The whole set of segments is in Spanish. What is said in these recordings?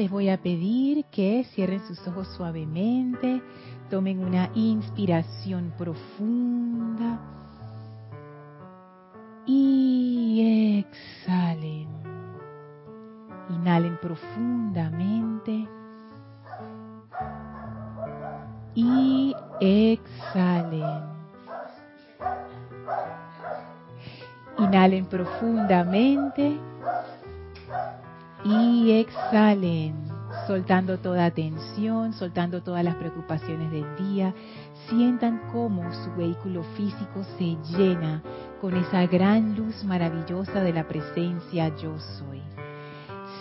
Les voy a pedir que cierren sus ojos suavemente, tomen una inspiración profunda y exhalen. Inhalen profundamente y exhalen. Inhalen profundamente y exhalen, soltando toda tensión, soltando todas las preocupaciones del día. Sientan cómo su vehículo físico se llena con esa gran luz maravillosa de la presencia yo soy.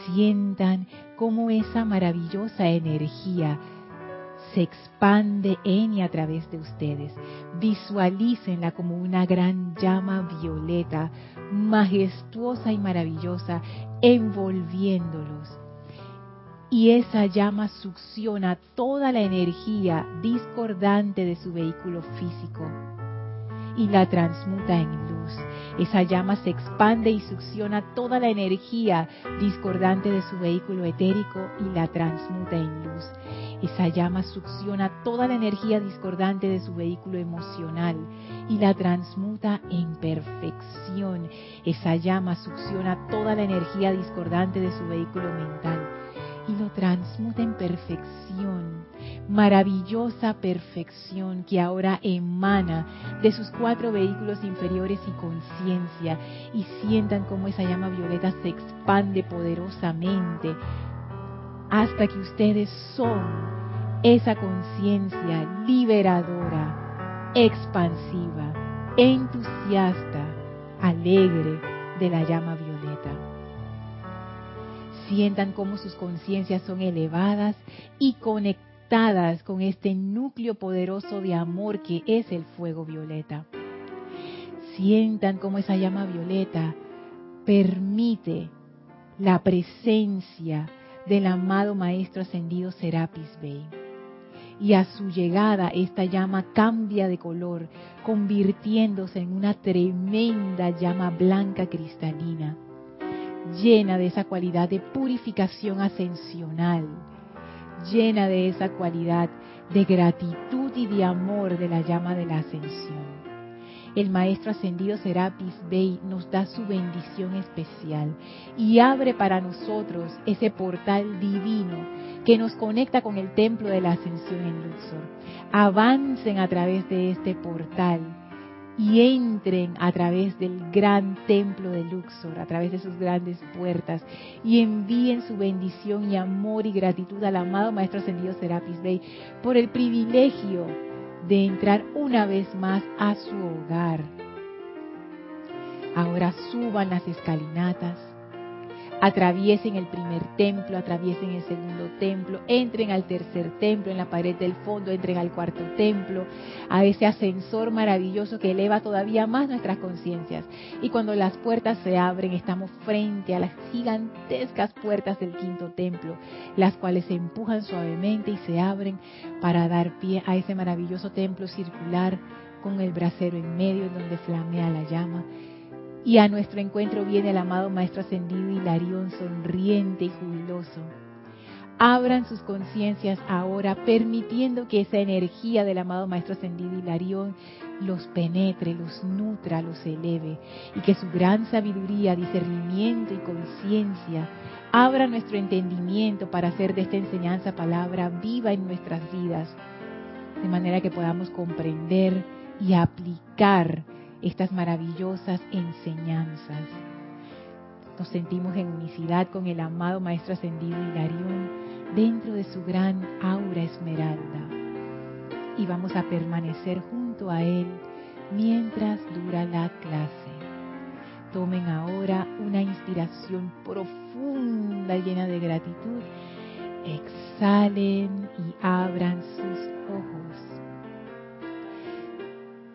Sientan cómo esa maravillosa energía se expande en y a través de ustedes. Visualícenla como una gran llama violeta, majestuosa y maravillosa, envolviéndolos. Y esa llama succiona toda la energía discordante de su vehículo físico y la transmuta en luz. Esa llama se expande y succiona toda la energía discordante de su vehículo etérico y la transmuta en luz. Esa llama succiona toda la energía discordante de su vehículo emocional y la transmuta en perfección. Esa llama succiona toda la energía discordante de su vehículo mental y lo transmuta en perfección, maravillosa perfección que ahora emana de sus cuatro vehículos inferiores y conciencia y sientan cómo esa llama violeta se expande poderosamente hasta que ustedes son esa conciencia liberadora, expansiva, entusiasta, alegre de la llama violeta. Sientan cómo sus conciencias son elevadas y conectadas con este núcleo poderoso de amor que es el fuego violeta. Sientan cómo esa llama violeta permite la presencia del amado Maestro Ascendido Serapis Bey. Y a su llegada esta llama cambia de color, convirtiéndose en una tremenda llama blanca cristalina, llena de esa cualidad de purificación ascensional, llena de esa cualidad de gratitud y de amor de la llama de la ascensión el Maestro Ascendido Serapis Bey nos da su bendición especial y abre para nosotros ese portal divino que nos conecta con el templo de la ascensión en Luxor. Avancen a través de este portal y entren a través del gran templo de Luxor, a través de sus grandes puertas, y envíen su bendición y amor y gratitud al amado Maestro Ascendido Serapis Bey por el privilegio de entrar una vez más a su hogar. Ahora suban las escalinatas, atraviesen el primer templo, atraviesen el segundo templo, entren al tercer templo, en la pared del fondo, entren al cuarto templo, a ese ascensor maravilloso que eleva todavía más nuestras conciencias. Y cuando las puertas se abren, estamos frente a las gigantescas puertas del quinto templo, las cuales se empujan suavemente y se abren para dar pie a ese maravilloso templo circular con el brasero en medio en donde flamea la llama y a nuestro encuentro viene el amado Maestro Ascendido Hilarión, sonriente y jubiloso. Abran sus conciencias ahora, permitiendo que esa energía del amado Maestro Ascendido Hilarión los penetre, los nutra, los eleve, y que su gran sabiduría, discernimiento y conciencia abra nuestro entendimiento para hacer de esta enseñanza palabra viva en nuestras vidas, de manera que podamos comprender y aplicar estas maravillosas enseñanzas. Nos sentimos en unicidad con el amado Maestro Ascendido Hilarión dentro de su gran aura esmeralda. Y vamos a permanecer junto a Él mientras dura la clase. Tomen ahora una inspiración profunda llena de gratitud. Exhalen y abran sus ojos.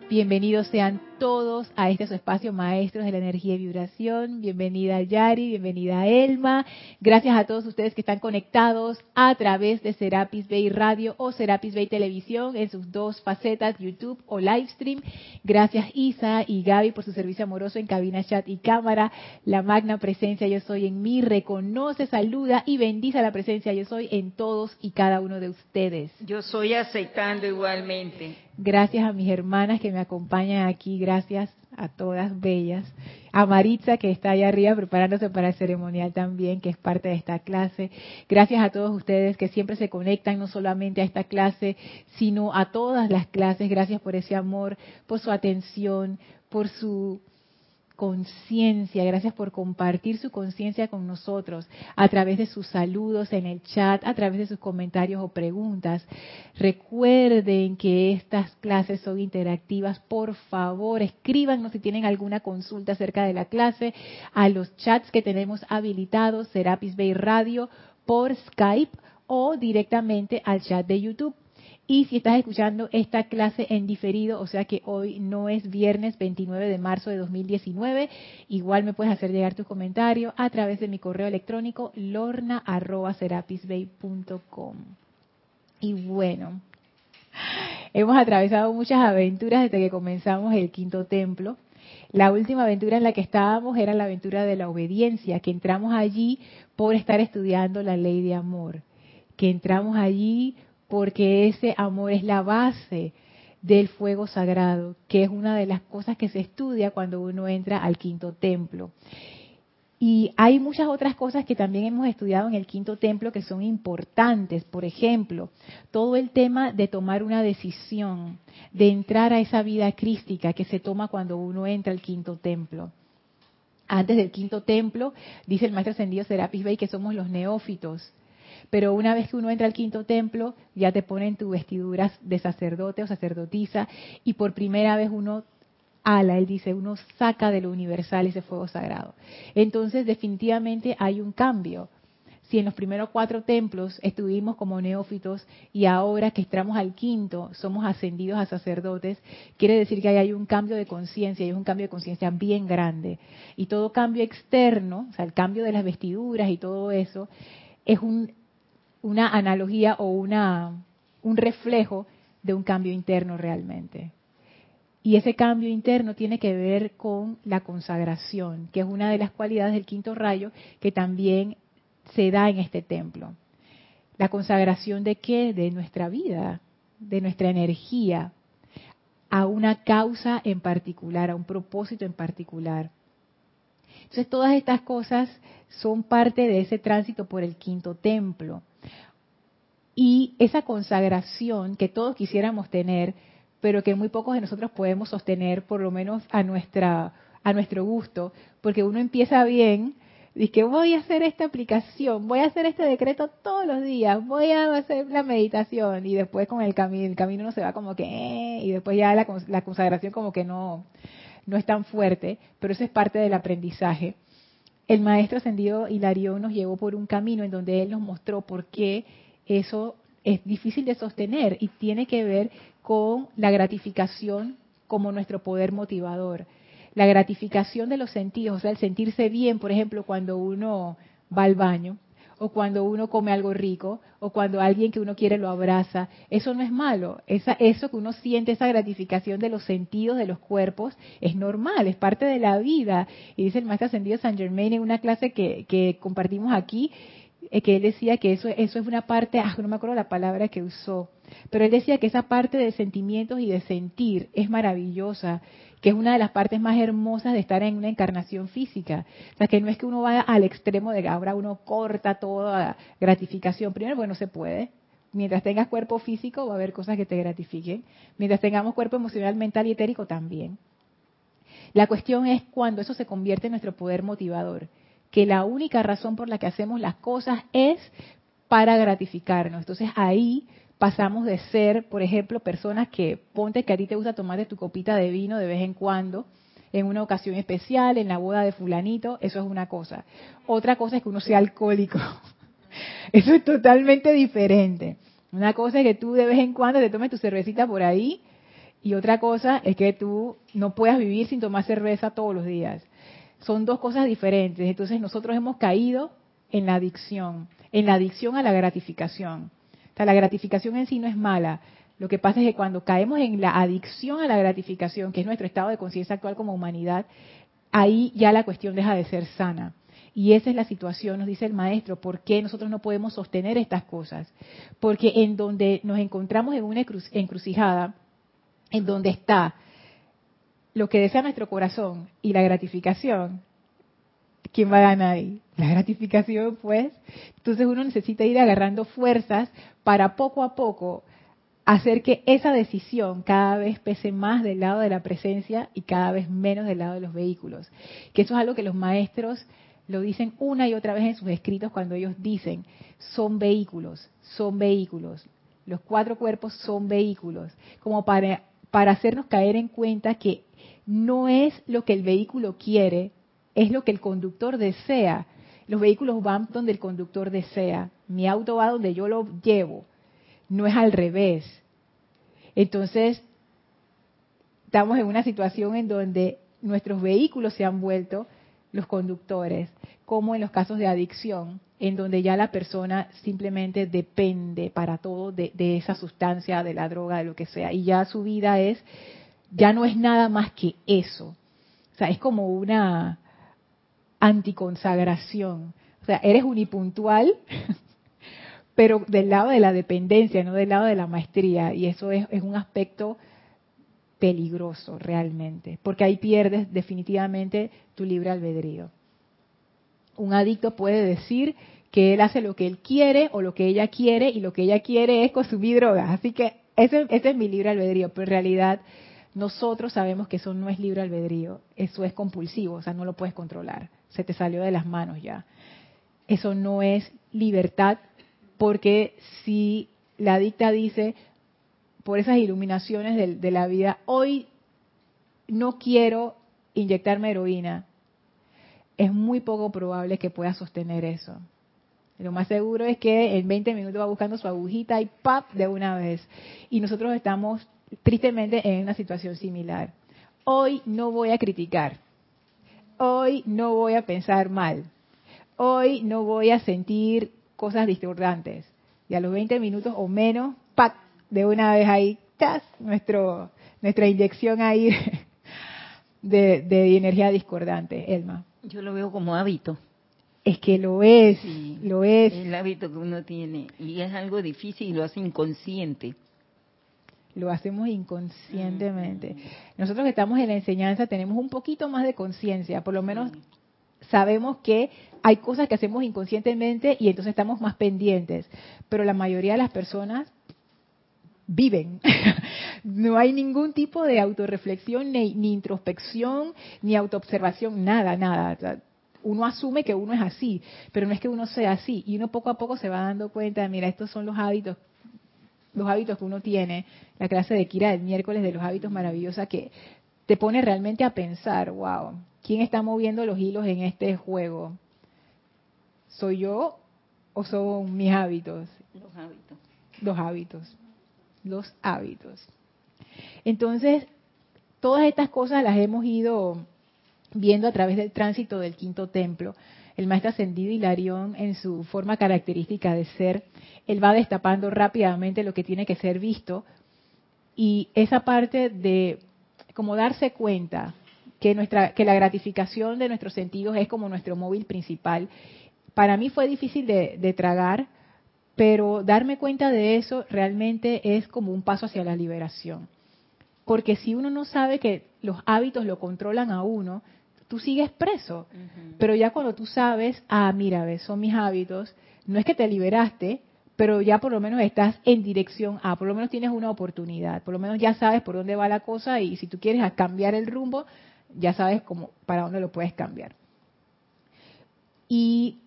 Bienvenidos sean todos a este su espacio Maestros de la Energía y Vibración. Bienvenida Yari, bienvenida Elma. Gracias a todos ustedes que están conectados a través de Serapis Bay Radio o Serapis Bay Televisión en sus dos facetas, YouTube o Livestream. Gracias Isa y Gaby por su servicio amoroso en cabina, chat y cámara. La magna presencia yo soy en mí reconoce, saluda y bendice la presencia yo soy en todos y cada uno de ustedes. Yo soy aceptando igualmente. Gracias a mis hermanas que me acompañan aquí, gracias a todas bellas. A Maritza que está allá arriba preparándose para el ceremonial también, que es parte de esta clase. Gracias a todos ustedes que siempre se conectan no solamente a esta clase, sino a todas las clases. Gracias por ese amor, por su atención, por su conciencia, gracias por compartir su conciencia con nosotros a través de sus saludos en el chat, a través de sus comentarios o preguntas. Recuerden que estas clases son interactivas. Por favor, escríbanos si tienen alguna consulta acerca de la clase a los chats que tenemos habilitados, Serapis Bay Radio, por Skype o directamente al chat de YouTube. Y si estás escuchando esta clase en diferido, o sea que hoy no es viernes 29 de marzo de 2019, igual me puedes hacer llegar tus comentarios a través de mi correo electrónico lorna.serapisbay.com. Y bueno, hemos atravesado muchas aventuras desde que comenzamos el quinto templo. La última aventura en la que estábamos era la aventura de la obediencia, que entramos allí por estar estudiando la ley de amor, que entramos allí porque ese amor es la base del fuego sagrado, que es una de las cosas que se estudia cuando uno entra al quinto templo. Y hay muchas otras cosas que también hemos estudiado en el quinto templo que son importantes. Por ejemplo, todo el tema de tomar una decisión, de entrar a esa vida crística que se toma cuando uno entra al quinto templo. Antes del quinto templo, dice el maestro ascendido Serapis Bey que somos los neófitos pero una vez que uno entra al quinto templo, ya te ponen tus vestiduras de sacerdote o sacerdotisa y por primera vez uno ala, él dice, uno saca de lo universal ese fuego sagrado. Entonces, definitivamente hay un cambio. Si en los primeros cuatro templos estuvimos como neófitos y ahora que entramos al quinto somos ascendidos a sacerdotes, quiere decir que hay un cambio de conciencia, y es un cambio de conciencia bien grande. Y todo cambio externo, o sea, el cambio de las vestiduras y todo eso, es un una analogía o una, un reflejo de un cambio interno realmente. Y ese cambio interno tiene que ver con la consagración, que es una de las cualidades del quinto rayo que también se da en este templo. La consagración de qué? De nuestra vida, de nuestra energía, a una causa en particular, a un propósito en particular. Entonces todas estas cosas son parte de ese tránsito por el quinto templo. Y esa consagración que todos quisiéramos tener, pero que muy pocos de nosotros podemos sostener, por lo menos a, nuestra, a nuestro gusto, porque uno empieza bien, dice que voy a hacer esta aplicación, voy a hacer este decreto todos los días, voy a hacer la meditación y después con el camino, el camino no se va como que, eh, y después ya la, la consagración como que no, no es tan fuerte, pero eso es parte del aprendizaje. El maestro ascendido Hilarión nos llevó por un camino en donde él nos mostró por qué eso es difícil de sostener y tiene que ver con la gratificación como nuestro poder motivador. La gratificación de los sentidos, o sea, el sentirse bien, por ejemplo, cuando uno va al baño, o cuando uno come algo rico, o cuando alguien que uno quiere lo abraza, eso no es malo. Esa, eso que uno siente, esa gratificación de los sentidos, de los cuerpos, es normal, es parte de la vida. Y dice el maestro ascendido San Germain en una clase que, que compartimos aquí, que él decía que eso, eso es una parte, ah, no me acuerdo la palabra que usó, pero él decía que esa parte de sentimientos y de sentir es maravillosa, que es una de las partes más hermosas de estar en una encarnación física. O sea, que no es que uno vaya al extremo de que ahora uno corta toda gratificación. Primero, bueno, no se puede. Mientras tengas cuerpo físico va a haber cosas que te gratifiquen. Mientras tengamos cuerpo emocional, mental y etérico también. La cuestión es cuando eso se convierte en nuestro poder motivador que la única razón por la que hacemos las cosas es para gratificarnos. Entonces ahí pasamos de ser, por ejemplo, personas que ponte que a ti te gusta tomarte tu copita de vino de vez en cuando, en una ocasión especial, en la boda de fulanito, eso es una cosa. Otra cosa es que uno sea alcohólico. Eso es totalmente diferente. Una cosa es que tú de vez en cuando te tomes tu cervecita por ahí Y otra cosa es que tú no puedas vivir sin tomar cerveza todos los días. Son dos cosas diferentes. Entonces nosotros hemos caído en la adicción, en la adicción a la gratificación. O sea, la gratificación en sí no es mala. Lo que pasa es que cuando caemos en la adicción a la gratificación, que es nuestro estado de conciencia actual como humanidad, ahí ya la cuestión deja de ser sana. Y esa es la situación, nos dice el maestro, ¿por qué nosotros no podemos sostener estas cosas? Porque en donde nos encontramos en una encrucijada, en donde está lo que desea nuestro corazón y la gratificación, ¿quién va a ganar ahí? La gratificación, pues. Entonces uno necesita ir agarrando fuerzas para poco a poco hacer que esa decisión cada vez pese más del lado de la presencia y cada vez menos del lado de los vehículos. Que eso es algo que los maestros lo dicen una y otra vez en sus escritos cuando ellos dicen, son vehículos, son vehículos. Los cuatro cuerpos son vehículos, como para para hacernos caer en cuenta que no es lo que el vehículo quiere, es lo que el conductor desea. Los vehículos van donde el conductor desea. Mi auto va donde yo lo llevo. No es al revés. Entonces, estamos en una situación en donde nuestros vehículos se han vuelto los conductores, como en los casos de adicción, en donde ya la persona simplemente depende para todo de, esa sustancia, de la droga, de lo que sea, y ya su vida es, ya no es nada más que eso. O sea, es como una anticonsagración. O sea, eres unipuntual, pero del lado de la dependencia, no del lado de la maestría, y eso es, un aspecto peligroso realmente, porque ahí pierdes definitivamente tu libre albedrío un adicto puede decir que él hace lo que él quiere o lo que ella quiere y lo que ella quiere es consumir drogas. Así que ese, es mi libre albedrío, pero en realidad nosotros sabemos que eso no es libre albedrío, eso es compulsivo, o sea, no lo puedes controlar, se te salió de las manos ya. Eso no es libertad porque si la adicta dice, por esas iluminaciones de, de la vida, hoy no quiero inyectarme heroína, es muy poco probable que pueda sostener eso. Lo más seguro es que en 20 minutos va buscando su agujita y ¡pap! de una vez. Y nosotros estamos tristemente en una situación similar. Hoy no voy a criticar. Hoy no voy a pensar mal. Hoy no voy a sentir cosas discordantes. Y a los 20 minutos o menos, ¡pac! de una vez ahí, ¡tas! Nuestro, nuestra inyección ahí de, de energía discordante, Elma. Yo lo veo como hábito. Es que lo es, lo es. El hábito que uno tiene. Y es algo difícil y lo hace inconsciente. Lo hacemos inconscientemente. Nosotros que estamos en la enseñanza tenemos un poquito más de conciencia, por lo menos sabemos que hay cosas que hacemos inconscientemente y entonces estamos más pendientes. Pero la mayoría de las personas viven. no hay ningún tipo de autorreflexión, ni, ni introspección, ni autoobservación, nada, nada. uno asume que uno es así, pero no es que uno sea así. Y uno poco a poco se va dando cuenta, mira, estos son los hábitos, los hábitos que uno tiene. La clase de Kira del miércoles de los hábitos maravillosa que te pone realmente a pensar, wow, ¿quién está moviendo los hilos en este juego? ¿Soy yo o son mis hábitos? Los hábitos. Los hábitos los hábitos. Entonces, todas estas cosas las hemos ido viendo a través del tránsito del quinto templo. El maestro ascendido Hilarión, en su forma característica de ser, él va destapando rápidamente lo que tiene que ser visto y esa parte de como darse cuenta que nuestra que la gratificación de nuestros sentidos es como nuestro móvil principal. Para mí fue difícil de, de tragar pero darme cuenta de eso realmente es como un paso hacia la liberación. Porque si uno no sabe que los hábitos lo controlan a uno, tú sigues preso. Pero ya cuando tú sabes, ah, mira, ves, son mis hábitos, no es que te liberaste, pero ya por lo menos estás en dirección a, por lo menos tienes una oportunidad, por lo menos ya sabes por dónde va la cosa y si tú quieres cambiar el rumbo, ya sabes cómo, para dónde lo puedes cambiar. Y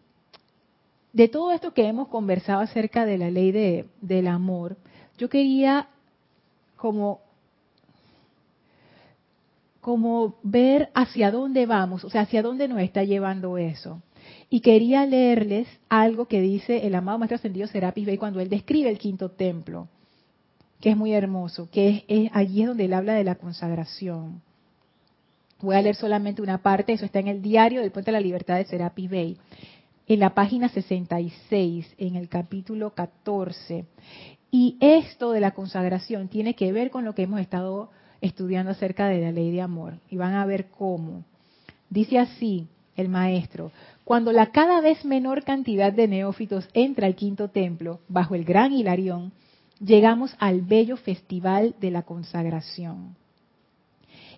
de todo esto que hemos conversado acerca de la ley de, del amor, yo quería como, como ver hacia dónde vamos, o sea, hacia dónde nos está llevando eso. Y quería leerles algo que dice el amado Maestro Ascendido Serapis Bey cuando él describe el quinto templo. que es muy hermoso, que es, allí es donde él habla de la consagración. Voy a leer solamente una parte, eso está en el diario del Puente de la Libertad de Serapis Bay, en la página 66, en el capítulo 14. Y esto de la consagración tiene que ver con lo que hemos estado estudiando acerca de la ley de amor. Y van a ver cómo. Dice así el maestro, cuando la cada vez menor cantidad de neófitos entra al quinto templo, bajo el gran Hilarión, llegamos al bello festival de la consagración.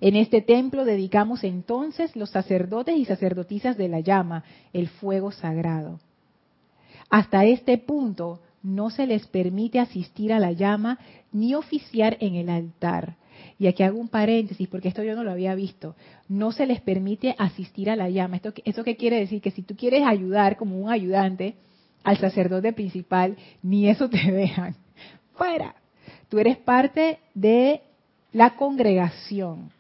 En este templo dedicamos entonces los sacerdotes y sacerdotisas de la llama, el fuego sagrado. Hasta este punto no se les permite asistir a la llama ni oficiar en el altar. Y aquí hago un paréntesis porque esto yo no lo había visto. No se les permite asistir a la llama. ¿Esto, ¿Eso qué quiere decir? Que si tú quieres ayudar como un ayudante al sacerdote principal, ni eso te dejan. Fuera. Tú eres parte de la congregación.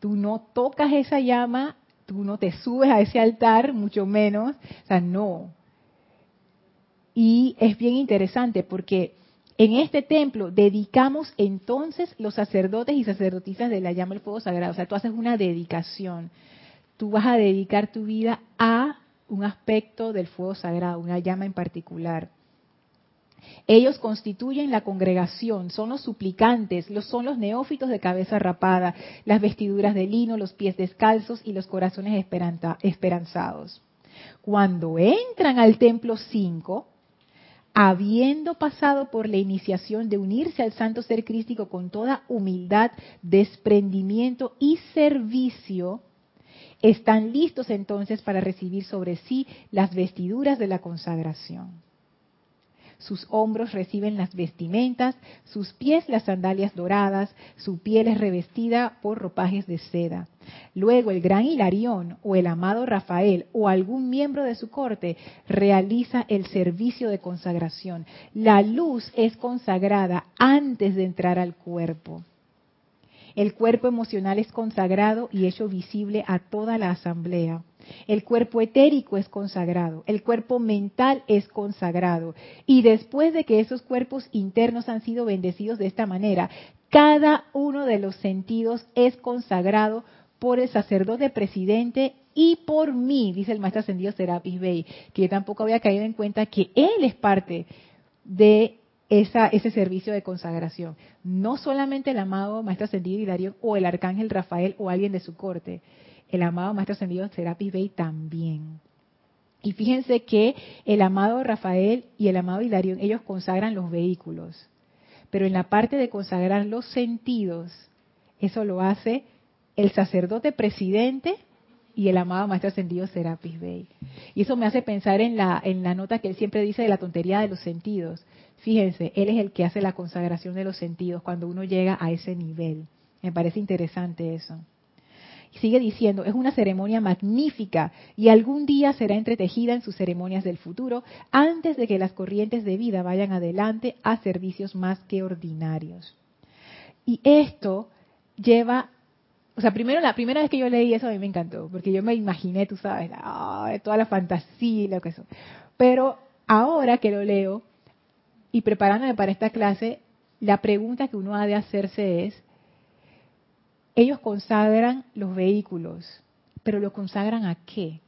Tú no tocas esa llama, tú no te subes a ese altar, mucho menos. O sea, no. Y es bien interesante porque en este templo dedicamos entonces los sacerdotes y sacerdotisas de la llama del fuego sagrado. O sea, tú haces una dedicación. Tú vas a dedicar tu vida a un aspecto del fuego sagrado, una llama en particular. Ellos constituyen la congregación, son los suplicantes, los, son los neófitos de cabeza rapada, las vestiduras de lino, los pies descalzos y los corazones esperanzados. Cuando entran al templo 5, habiendo pasado por la iniciación de unirse al santo ser crístico con toda humildad, desprendimiento y servicio, están listos entonces para recibir sobre sí las vestiduras de la consagración sus hombros reciben las vestimentas, sus pies las sandalias doradas, su piel es revestida por ropajes de seda. Luego el gran Hilarión o el amado Rafael o algún miembro de su corte realiza el servicio de consagración. La luz es consagrada antes de entrar al cuerpo. El cuerpo emocional es consagrado y hecho visible a toda la asamblea. El cuerpo etérico es consagrado, el cuerpo mental es consagrado. Y después de que esos cuerpos internos han sido bendecidos de esta manera, cada uno de los sentidos es consagrado por el sacerdote presidente y por mí, dice el maestro ascendido Serapis Bey, que yo tampoco había caído en cuenta que él es parte de ese servicio de consagración. No solamente el amado maestro ascendido Hilario o el arcángel Rafael o alguien de su corte, el amado Maestro Ascendido Serapis Bey también. Y fíjense que el amado Rafael y el amado Hilarión, ellos consagran los vehículos. Pero en la parte de consagrar los sentidos, eso lo hace el sacerdote presidente y el amado Maestro Ascendido Serapis Bey. Y eso me hace pensar en la, en la nota que él siempre dice de la tontería de los sentidos. Fíjense, él es el que hace la consagración de los sentidos cuando uno llega a ese nivel. Me parece interesante eso sigue diciendo, es una ceremonia magnífica y algún día será entretejida en sus ceremonias del futuro antes de que las corrientes de vida vayan adelante a servicios más que ordinarios. Y esto lleva, o sea, primero la primera vez que yo leí eso a mí me encantó, porque yo me imaginé, tú sabes, toda la fantasía y lo que eso. Pero ahora que lo leo y preparándome para esta clase, la pregunta que uno ha de hacerse es, ellos consagran los vehículos, pero lo consagran a qué?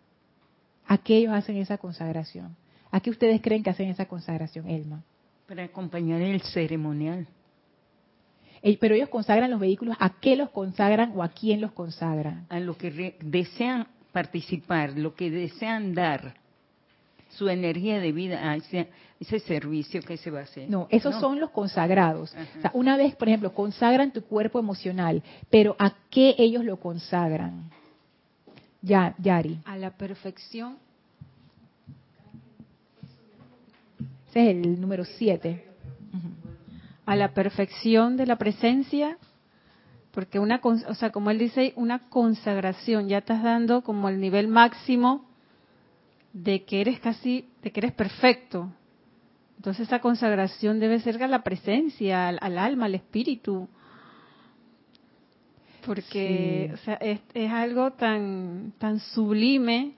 ¿A qué ellos hacen esa consagración? ¿A qué ustedes creen que hacen esa consagración, Elma? Para acompañar el ceremonial. Pero ellos consagran los vehículos, ¿a qué los consagran o a quién los consagran? A lo que desean participar, lo que desean dar su energía de vida a ese, servicio que se va a hacer. No, esos son los consagrados. O sea, una vez, por ejemplo, consagran tu cuerpo emocional, pero ¿a qué ellos lo consagran? Ya, Yari. A la perfección. Ese es el número siete. A la perfección de la presencia, porque una, o sea, como él dice, una consagración, ya estás dando como el nivel máximo de que eres casi, de que eres perfecto. Entonces esa consagración debe ser a la presencia, al, alma, al espíritu. Porque o sea, es, algo tan, tan sublime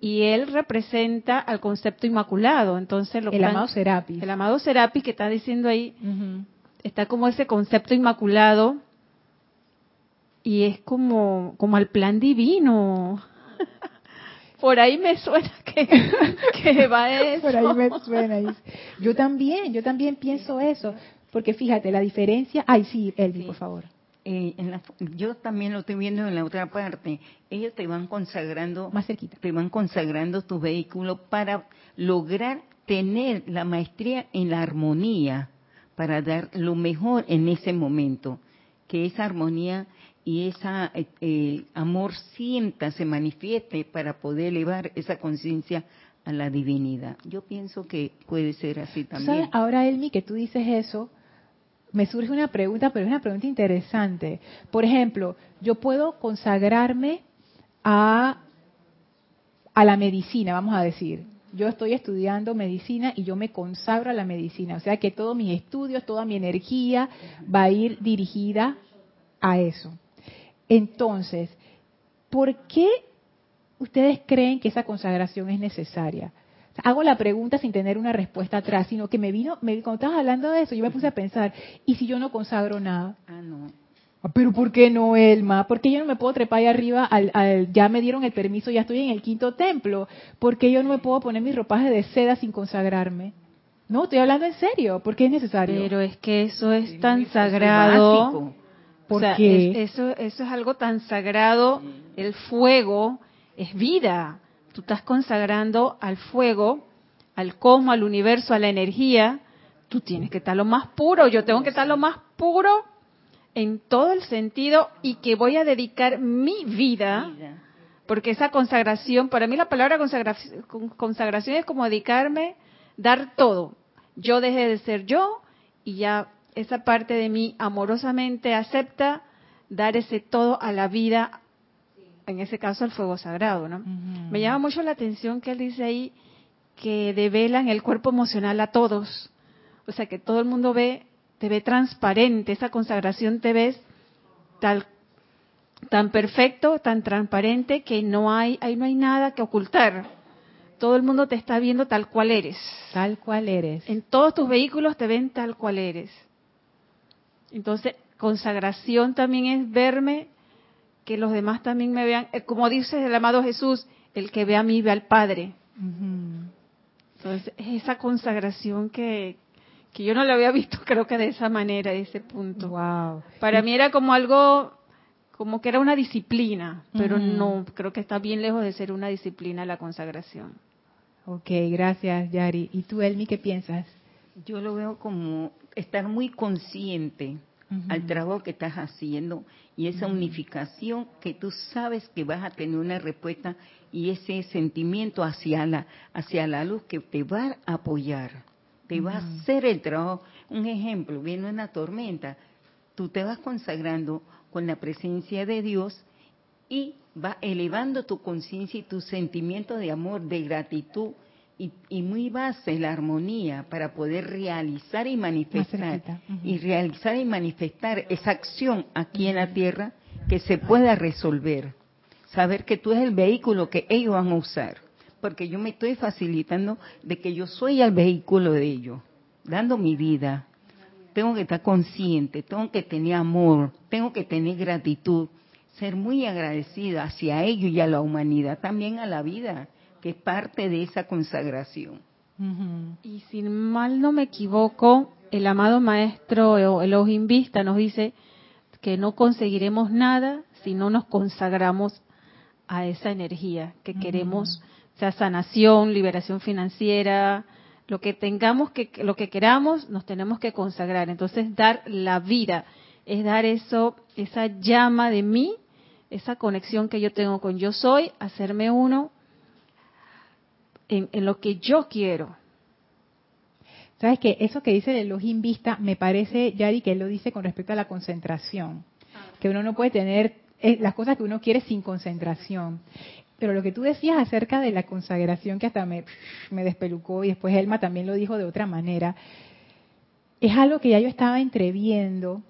y él representa al concepto inmaculado. Entonces lo el amado Serapis. El amado Serapis que está diciendo ahí, está como ese concepto inmaculado y es como, como al plan divino. Por ahí me suena que, que va eso. Por ahí me suena. Yo también, yo también pienso eso. Porque fíjate, la diferencia... Ay, sí, Elvi, por favor. Eh, yo también lo estoy viendo en la otra parte. Ellos te van consagrando... Más cerquita. Te van consagrando tu vehículo para lograr tener la maestría en la armonía, para dar lo mejor en ese momento. Que esa armonía y ese eh, amor sienta, se manifieste para poder elevar esa conciencia a la divinidad. Yo pienso que puede ser así también. Ahora, Elmi, que tú dices eso, me surge una pregunta, pero es una pregunta interesante. Por ejemplo, yo puedo consagrarme a, a la medicina, vamos a decir. Yo estoy estudiando medicina y yo me consagro a la medicina. O sea que todos mis estudios, toda mi energía va a ir dirigida a eso. Entonces, ¿por qué ustedes creen que esa consagración es necesaria? Hago la pregunta sin tener una respuesta atrás, sino que me vino, me, cuando estabas hablando de eso, yo me puse a pensar, ¿y si yo no consagro nada? Ah, no. Ah, pero ¿por qué no, Elma? ¿Por qué yo no me puedo trepar ahí arriba? Al, ya me dieron el permiso, ya estoy en el quinto templo. ¿Por qué yo no me puedo poner mi ropaje de seda sin consagrarme? No, estoy hablando en serio, porque es necesario. Pero es que eso es tan sagrado. Porque eso, eso es algo tan sagrado. El fuego es vida. Tú estás consagrando al fuego, al cosmos, al universo, a la energía. Tú tienes que estar lo más puro. Yo tengo que estar lo más puro en todo el sentido y que voy a dedicar mi vida. Porque esa consagración, para mí la palabra consagración, consagración es como dedicarme, dar todo. Yo dejé de ser yo y ya esa parte de mí amorosamente acepta dar ese todo a la vida, en ese caso al fuego sagrado, ¿no? Me llama mucho la atención que él dice ahí que develan el cuerpo emocional a todos. O sea, que todo el mundo ve, te ve transparente, esa consagración te ves tal tan perfecto, tan transparente que no hay ahí no hay nada que ocultar. Todo el mundo te está viendo tal cual eres. Tal cual eres. En todos tus vehículos te ven tal cual eres. Entonces, consagración también es verme, que los demás también me vean, eh, como dice el amado Jesús, el que ve a mí ve al Padre. Entonces, es esa consagración que, que yo no la había visto, creo que de esa manera, de ese punto. Wow. Para mí era como algo, como que era una disciplina, pero no, creo que está bien lejos de ser una disciplina la consagración. Ok, gracias, Yari. ¿Y tú, Elmi, qué piensas? Yo lo veo como estar muy consciente al trabajo que estás haciendo y esa unificación que tú sabes que vas a tener una respuesta y ese sentimiento hacia la hacia la luz que te va a apoyar, te va a hacer el trabajo. Un ejemplo, viene una tormenta, tú te vas consagrando con la presencia de Dios y va elevando tu conciencia y tu sentimiento de amor, de gratitud y, muy base la armonía para poder realizar y manifestar y realizar y manifestar esa acción aquí en la tierra que se pueda resolver. Saber que tú eres el vehículo que ellos van a usar, porque yo me estoy facilitando de que yo soy el vehículo de ellos, dando mi vida. Tengo que estar consciente, tengo que tener amor, tengo que tener gratitud, ser muy agradecida hacia ellos y a la humanidad, también a la vida que es parte de esa consagración. Y si mal no me equivoco, el amado maestro Elohim Vista nos dice que no conseguiremos nada si no nos consagramos a esa energía que queremos, sea sanación, liberación financiera, lo que tengamos que lo que queramos, nos tenemos que consagrar. Entonces dar la vida es dar eso, esa llama de mí, esa conexión que yo tengo con yo soy, hacerme uno en, lo que yo quiero. Sabes que eso que dice el Elohim Vista me parece, Yari, que él lo dice con respecto a la concentración, que uno no puede tener eh, las cosas que uno quiere sin concentración. Pero lo que tú decías acerca de la consagración, que hasta me, me despelucó y después Elma también lo dijo de otra manera, es algo que ya yo estaba entreviendo,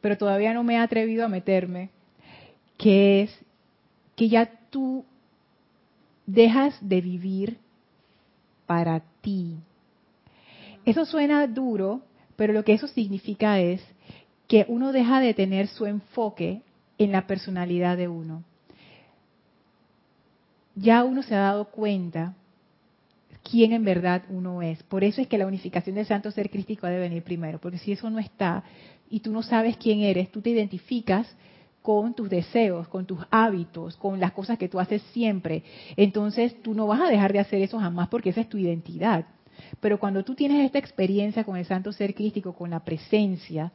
pero todavía no me he atrevido a meterme, que es que ya tú dejas de vivir para ti. Eso suena duro, pero lo que eso significa es que uno deja de tener su enfoque en la personalidad de uno. Ya uno se ha dado cuenta quién en verdad uno es. Por eso es que la unificación del santo ser crístico ha de venir primero, porque si eso no está y tú no sabes quién eres, tú te identificas con tus deseos, con tus hábitos, con las cosas que tú haces siempre. Entonces tú no vas a dejar de hacer eso jamás porque esa es tu identidad. Pero cuando tú tienes esta experiencia con el santo ser crístico, con la presencia,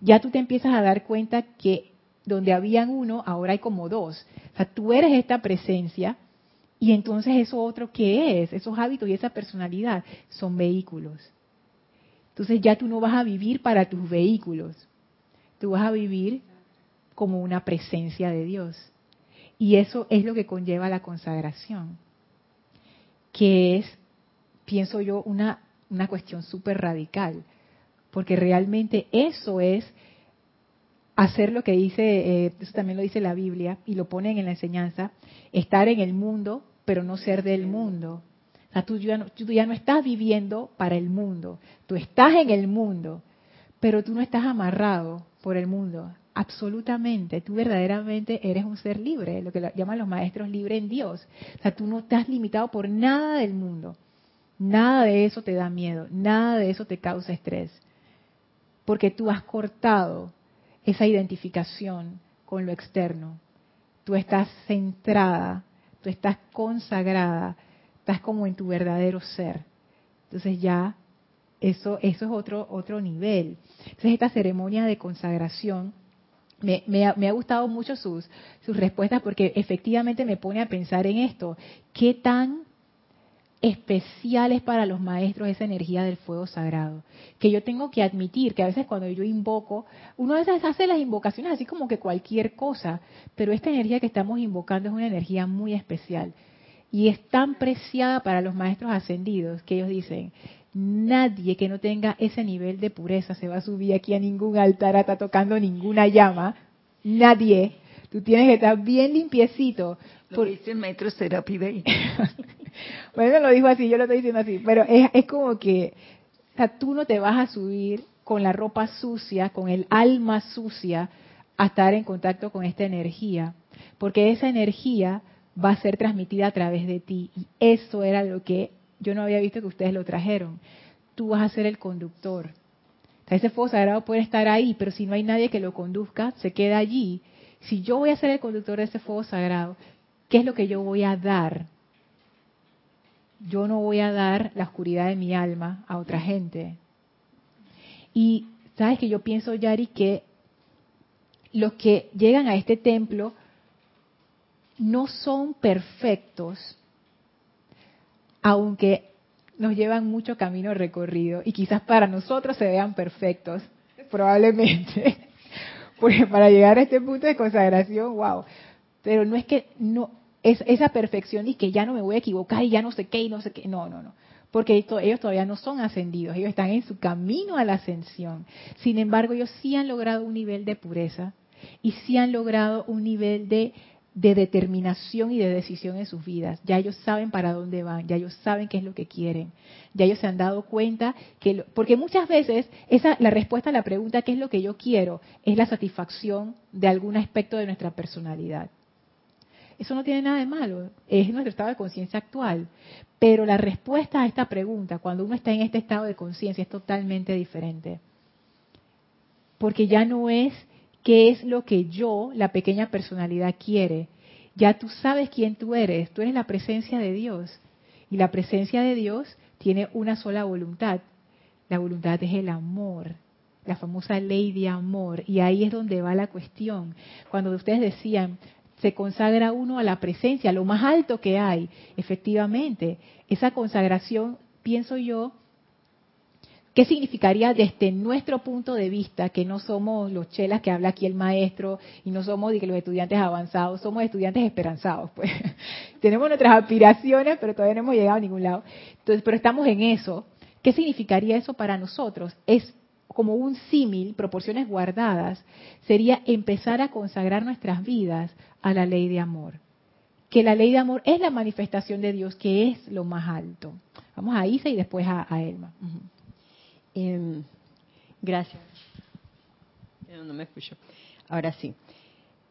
ya tú te empiezas a dar cuenta que donde habían uno, ahora hay como dos. O sea, tú eres esta presencia y entonces eso otro que es, esos hábitos y esa personalidad son vehículos. Entonces ya tú no vas a vivir para tus vehículos, tú vas a vivir como una presencia de Dios. Y eso es lo que conlleva la consagración, que es, pienso yo, una, una cuestión súper radical, porque realmente eso es hacer lo que dice, eh, eso también lo dice la Biblia y lo ponen en la enseñanza, estar en el mundo, pero no ser del mundo. O sea, ya, no, tú ya no estás viviendo para el mundo, tú estás en el mundo, pero tú no estás amarrado por el mundo, absolutamente. Tú verdaderamente eres un ser libre, lo que llaman los maestros libre en Dios. O sea, tú no estás limitado por nada del mundo. Nada de eso te da miedo, nada de eso te causa estrés. Porque tú has cortado esa identificación con lo externo. Tú estás centrada, tú estás consagrada, estás como en tu verdadero ser. Entonces ya eso, eso es otro, otro nivel. Entonces esta ceremonia de consagración me, me, ha, me, ha, gustado mucho sus, sus respuestas porque efectivamente me pone a pensar en esto. ¿Qué tan especiales para los maestros esa energía del fuego sagrado. Que yo tengo que admitir que a veces cuando yo invoco, uno a veces hace las invocaciones así como que cualquier cosa, pero esta energía que estamos invocando es una energía muy especial. Y es tan preciada para los maestros ascendidos que ellos dicen, nadie que no tenga ese nivel de pureza se va a subir aquí a ningún altar a estar tocando ninguna llama. Nadie. Tú tienes que estar bien limpiecito. Lo Por... dice el maestro Serapi bueno, lo dijo así, yo lo estoy diciendo así, pero es, es como que o sea, tú no te vas a subir con la ropa sucia, con el alma sucia, a estar en contacto con esta energía, porque esa energía va a ser transmitida a través de ti. Y eso era lo que yo no había visto que ustedes lo trajeron. Tú vas a ser el conductor. Ese fuego sagrado puede estar ahí, pero si no hay nadie que lo conduzca, se queda allí. Si yo voy a ser el conductor de ese fuego sagrado, ¿qué es lo que yo voy a dar? yo no voy a dar la oscuridad de mi alma a otra gente. Y sabes que yo pienso, Yari, que los que llegan a este templo no son perfectos, aunque nos llevan mucho camino recorrido y quizás para nosotros se vean perfectos, probablemente, porque para llegar a este punto de consagración, wow, pero no es que no es esa perfección y que ya no me voy a equivocar y ya no sé qué y no sé qué. No, no, no. Porque ellos todavía no son ascendidos, ellos están en su camino a la ascensión. Sin embargo, ellos sí han logrado un nivel de pureza y sí han logrado un nivel de, de determinación y de decisión en sus vidas. Ya ellos saben para dónde van, ya ellos saben qué es lo que quieren. Ya ellos se han dado cuenta que, porque muchas veces esa, la respuesta a la pregunta ¿qué es lo que yo quiero? es la satisfacción de algún aspecto de nuestra personalidad. Eso no tiene nada de malo, es nuestro estado de conciencia actual. Pero la respuesta a esta pregunta, cuando uno está en este estado de conciencia, es totalmente diferente. Porque ya no es qué es lo que yo, la pequeña personalidad, quiere. Ya tú sabes quién tú eres, tú eres la presencia de Dios. Y la presencia de Dios tiene una sola voluntad. La voluntad es el amor, la famosa ley de amor. Y ahí es donde va la cuestión. Cuando ustedes decían, se consagra uno a la presencia, lo más alto que hay. Efectivamente, esa consagración, pienso yo, ¿qué significaría desde nuestro punto de vista, que no somos los chelas que habla aquí el maestro y no somos los estudiantes avanzados, somos estudiantes esperanzados, pues tenemos nuestras aspiraciones, pero todavía no hemos llegado a ningún lado. Entonces, pero estamos en eso. ¿Qué significaría eso para nosotros? Es como un símil, proporciones guardadas, sería empezar a consagrar nuestras vidas a la ley de amor. Que la ley de amor es la manifestación de Dios, que es lo más alto. Vamos a Isa y después a, Elma. Em, Gracias. No, me escucho. Ahora sí.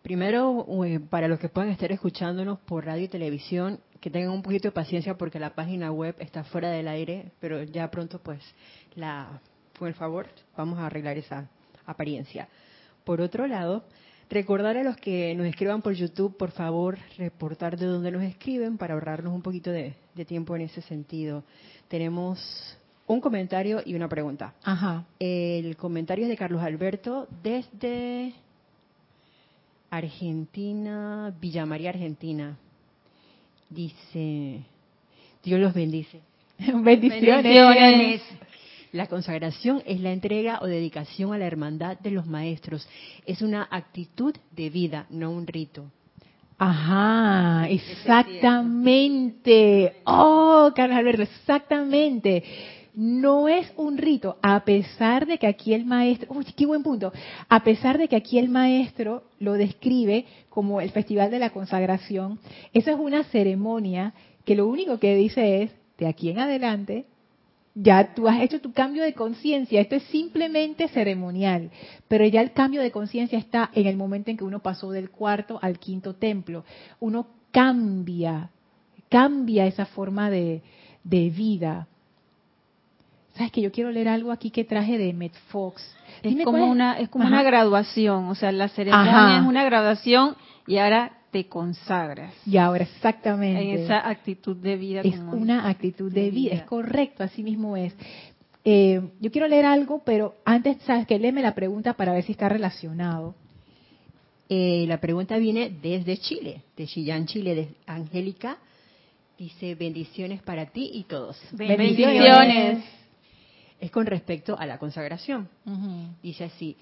Primero, eh, para los que puedan estar escuchándonos por radio y televisión, que tengan un poquito de paciencia porque la página web está fuera del aire, pero ya pronto, pues, la, por favor, vamos a arreglar esa apariencia. Por otro lado, recordar a los que nos escriban por YouTube, por favor, reportar de dónde nos escriben para ahorrarnos un poquito de tiempo en ese sentido. Tenemos un comentario y una pregunta. Ajá. El comentario es de Carlos Alberto desde Argentina, Villa María, Argentina. Dice, Dios los bendice. Bendiciones. La consagración es la entrega o dedicación a la hermandad de los maestros. Es una actitud de vida, no un rito. Ajá, exactamente. Oh, Carlos Alberto, exactamente. No es un rito, a pesar de que aquí el maestro, uy, qué buen punto, a pesar de que aquí el maestro lo describe como el Festival de la Consagración, eso es una ceremonia que lo único que dice es, de aquí en adelante, ya tú has hecho tu cambio de conciencia, esto es simplemente ceremonial, pero ya el cambio de conciencia está en el momento en que uno pasó del cuarto al quinto templo. Uno cambia, cambia esa forma de, vida. ¿Sabes que yo quiero leer algo aquí que traje de Met Fox? Es como, una, es como una graduación, o sea, la ceremonia es una graduación y ahora te consagras. Y ahora, exactamente. En esa actitud de vida. Es una actitud de, vida. es correcto, así mismo es. Eh, yo quiero leer algo, pero antes, ¿sabes que Léeme la pregunta para ver si está relacionado. Eh, la pregunta viene desde Chile, de Chillán, Chile, de Angélica. Dice, bendiciones para ti y todos. Bendiciones. Es con respecto a la consagración. Dice así,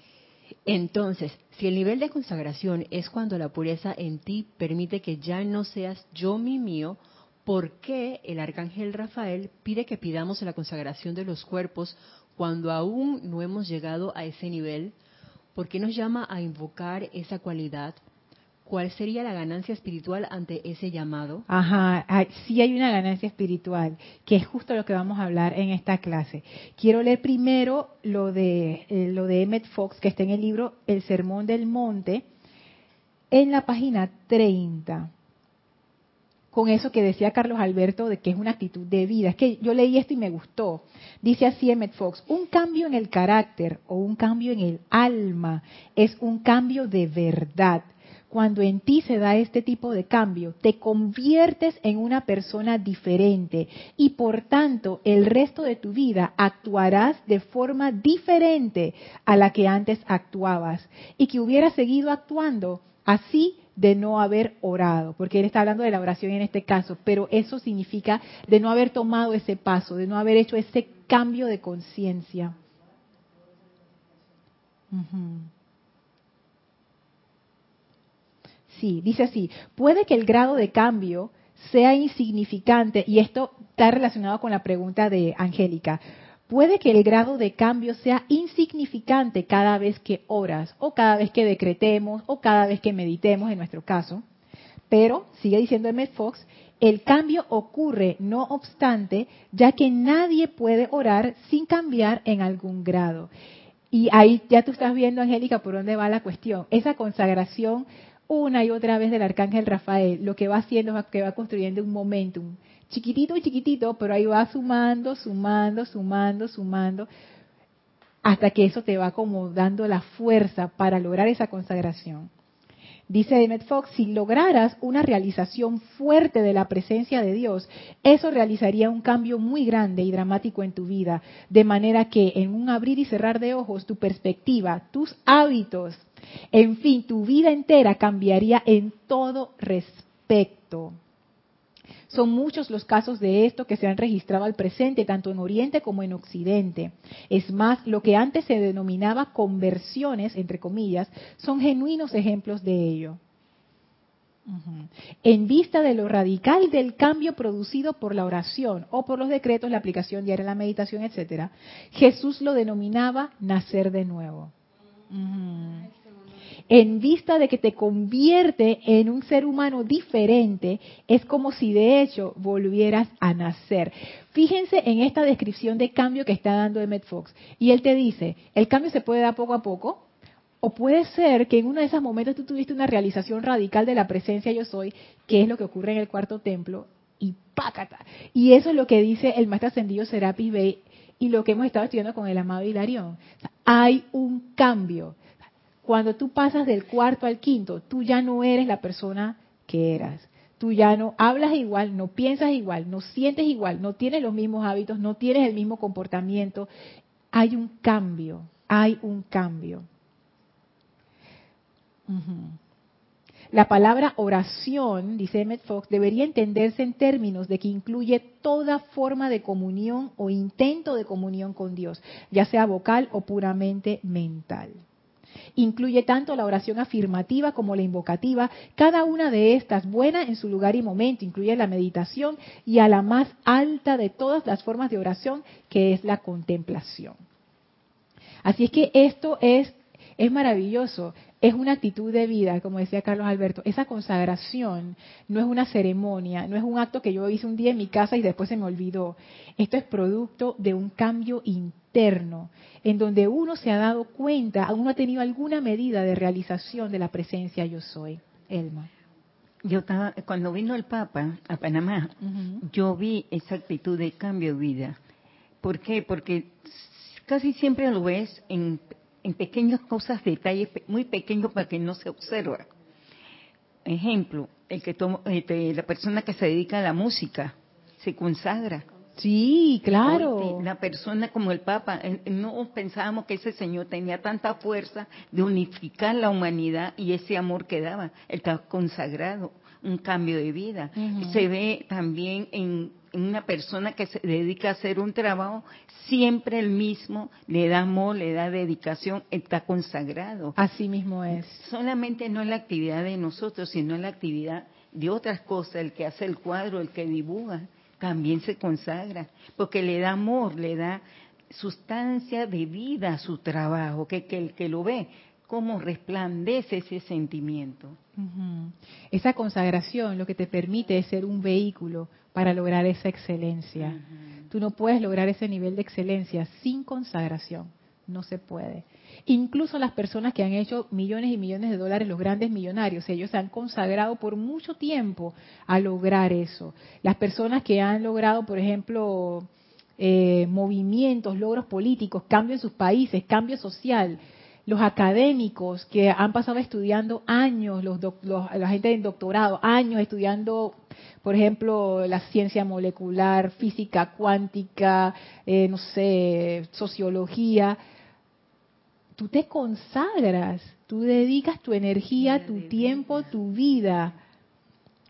entonces, si el nivel de consagración es cuando la pureza en ti permite que ya no seas yo mi mío, ¿por qué el arcángel Rafael pide que pidamos la consagración de los cuerpos cuando aún no hemos llegado a ese nivel? ¿Por qué nos llama a invocar esa cualidad? ¿Cuál sería la ganancia espiritual ante ese llamado? Ajá, sí hay una ganancia espiritual, que es justo lo que vamos a hablar en esta clase. Quiero leer primero lo de, eh, lo de Emmett Fox, que está en el libro El Sermón del Monte, en la página 30. Con eso que decía Carlos Alberto de que es una actitud de vida. Es que yo leí esto y me gustó. Dice así Emmett Fox, un cambio en el carácter o un cambio en el alma es un cambio de verdad cuando en ti se da este tipo de cambio, te conviertes en una persona diferente y por tanto el resto de tu vida actuarás de forma diferente a la que antes actuabas y que hubieras seguido actuando así de no haber orado, porque él está hablando de la oración en este caso, pero eso significa de no haber tomado ese paso, de no haber hecho ese cambio de conciencia. Sí, dice así, puede que el grado de cambio sea insignificante, y esto está relacionado con la pregunta de Angélica, puede que el grado de cambio sea insignificante cada vez que oras, o cada vez que decretemos, o cada vez que meditemos en nuestro caso, pero, sigue diciendo M. Fox, el cambio ocurre no obstante, ya que nadie puede orar sin cambiar en algún grado. Y ahí ya tú estás viendo, Angélica, por dónde va la cuestión. Esa consagración una y otra vez del arcángel Rafael, lo que va haciendo es que va construyendo un momentum, chiquitito y chiquitito, pero ahí va sumando, sumando, sumando, sumando, hasta que eso te va como dando la fuerza para lograr esa consagración. Dice Demet Fox, si lograras una realización fuerte de la presencia de Dios, eso realizaría un cambio muy grande y dramático en tu vida, de manera que en un abrir y cerrar de ojos tu perspectiva, tus hábitos, en fin, tu vida entera cambiaría en todo respecto. Son muchos los casos de esto que se han registrado al presente, tanto en Oriente como en Occidente. Es más, lo que antes se denominaba conversiones, entre comillas, son genuinos ejemplos de ello. En vista de lo radical del cambio producido por la oración o por los decretos, la aplicación diaria, la meditación, etcétera, Jesús lo denominaba nacer de nuevo en vista de que te convierte en un ser humano diferente, es como si de hecho volvieras a nacer. Fíjense en esta descripción de cambio que está dando Emmett Fox. Y él te dice, el cambio se puede dar poco a poco, o puede ser que en uno de esos momentos tú tuviste una realización radical de la presencia yo soy, que es lo que ocurre en el cuarto templo, y pácata. Y eso es lo que dice el maestro ascendido Serapis Bey y lo que hemos estado estudiando con el amado Hilarión. hay un cambio. Cuando tú pasas del cuarto al quinto, tú ya no eres la persona que eras. Tú ya no hablas igual, no piensas igual, no sientes igual, no tienes los mismos hábitos, no tienes el mismo comportamiento. Hay un cambio, hay un cambio. La palabra oración, dice Emmett Fox, debería entenderse en términos de que incluye toda forma de comunión o intento de comunión con Dios, ya sea vocal o puramente mental. Incluye tanto la oración afirmativa como la invocativa, cada una de estas buena en su lugar y momento, incluye la meditación y a la más alta de todas las formas de oración, que es la contemplación. Así es que esto es, es maravilloso es una actitud de vida, como decía Carlos Alberto. Esa consagración no es una ceremonia, no es un acto que yo hice un día en mi casa y después se me olvidó. Esto es producto de un cambio interno, en donde uno se ha dado cuenta, uno ha tenido alguna medida de realización de la presencia yo soy. Elma. Yo estaba, cuando vino el Papa a Panamá, yo vi esa actitud de cambio de vida. ¿Por qué? Porque casi siempre lo ves en en pequeñas cosas, detalles muy pequeños para que no se observa. Ejemplo, el que este, la persona que se dedica a la música se consagra. Sí, claro. La persona como el Papa, eh, no pensábamos que ese Señor tenía tanta fuerza de unificar la humanidad y ese amor que daba. Él está consagrado, un cambio de vida. Se ve también en una persona que se dedica a hacer un trabajo, siempre el mismo, le da amor, le da dedicación, está consagrado. Así mismo es. Solamente no es la actividad de nosotros, sino la actividad de otras cosas, el que hace el cuadro, el que dibuja, también se consagra, porque le da amor, le da sustancia de vida a su trabajo, que, que el que lo ve, cómo resplandece ese sentimiento. Esa consagración lo que te permite es ser un vehículo para lograr esa excelencia. Tú no puedes lograr ese nivel de excelencia sin consagración. No se puede. Incluso las personas que han hecho millones y millones de dólares, los grandes millonarios, ellos se han consagrado por mucho tiempo a lograr eso. Las personas que han logrado, por ejemplo, eh, movimientos, logros políticos, cambio en sus países, cambio social, los académicos que han pasado estudiando años, los, la gente en doctorado, años estudiando, por ejemplo, la ciencia molecular, física cuántica, eh, no sé, sociología, tú te consagras, tú dedicas tu energía, tu tiempo, tu vida.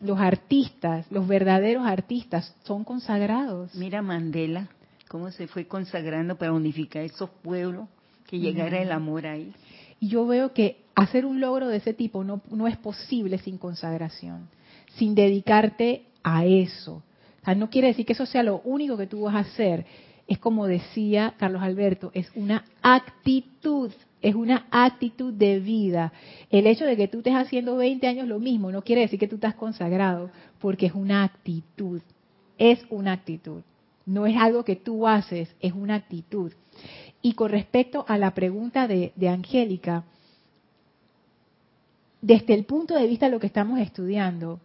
Los artistas, los verdaderos artistas, son consagrados. Mira Mandela, cómo se fue consagrando para unificar esos pueblos que llegara el amor ahí. Y yo veo que hacer un logro de ese tipo no, no es posible sin consagración, sin dedicarte a eso. O sea, no quiere decir que eso sea lo único que tú vas a hacer. Es como decía Carlos Alberto, es una actitud, es una actitud de vida. El hecho de que tú estés haciendo 20 años lo mismo no quiere decir que tú estás consagrado, porque es una actitud, es una actitud. No es algo que tú haces, es una actitud. Y con respecto a la pregunta de, Angélica, desde el punto de vista de lo que estamos estudiando,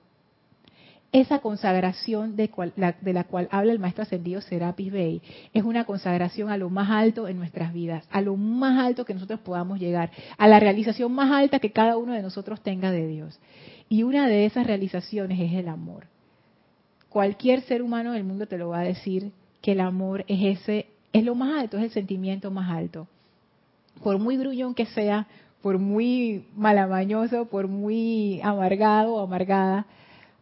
esa consagración de, la, cual habla el maestro ascendido Serapis Bey es una consagración a lo más alto en nuestras vidas, a lo más alto que nosotros podamos llegar, a la realización más alta que cada uno de nosotros tenga de Dios. Y una de esas realizaciones es el amor. Cualquier ser humano del mundo te lo va a decir que el amor es ese es lo más alto, es el sentimiento más alto. Por muy gruñón que sea, por muy malamañoso, por muy amargado o amargada,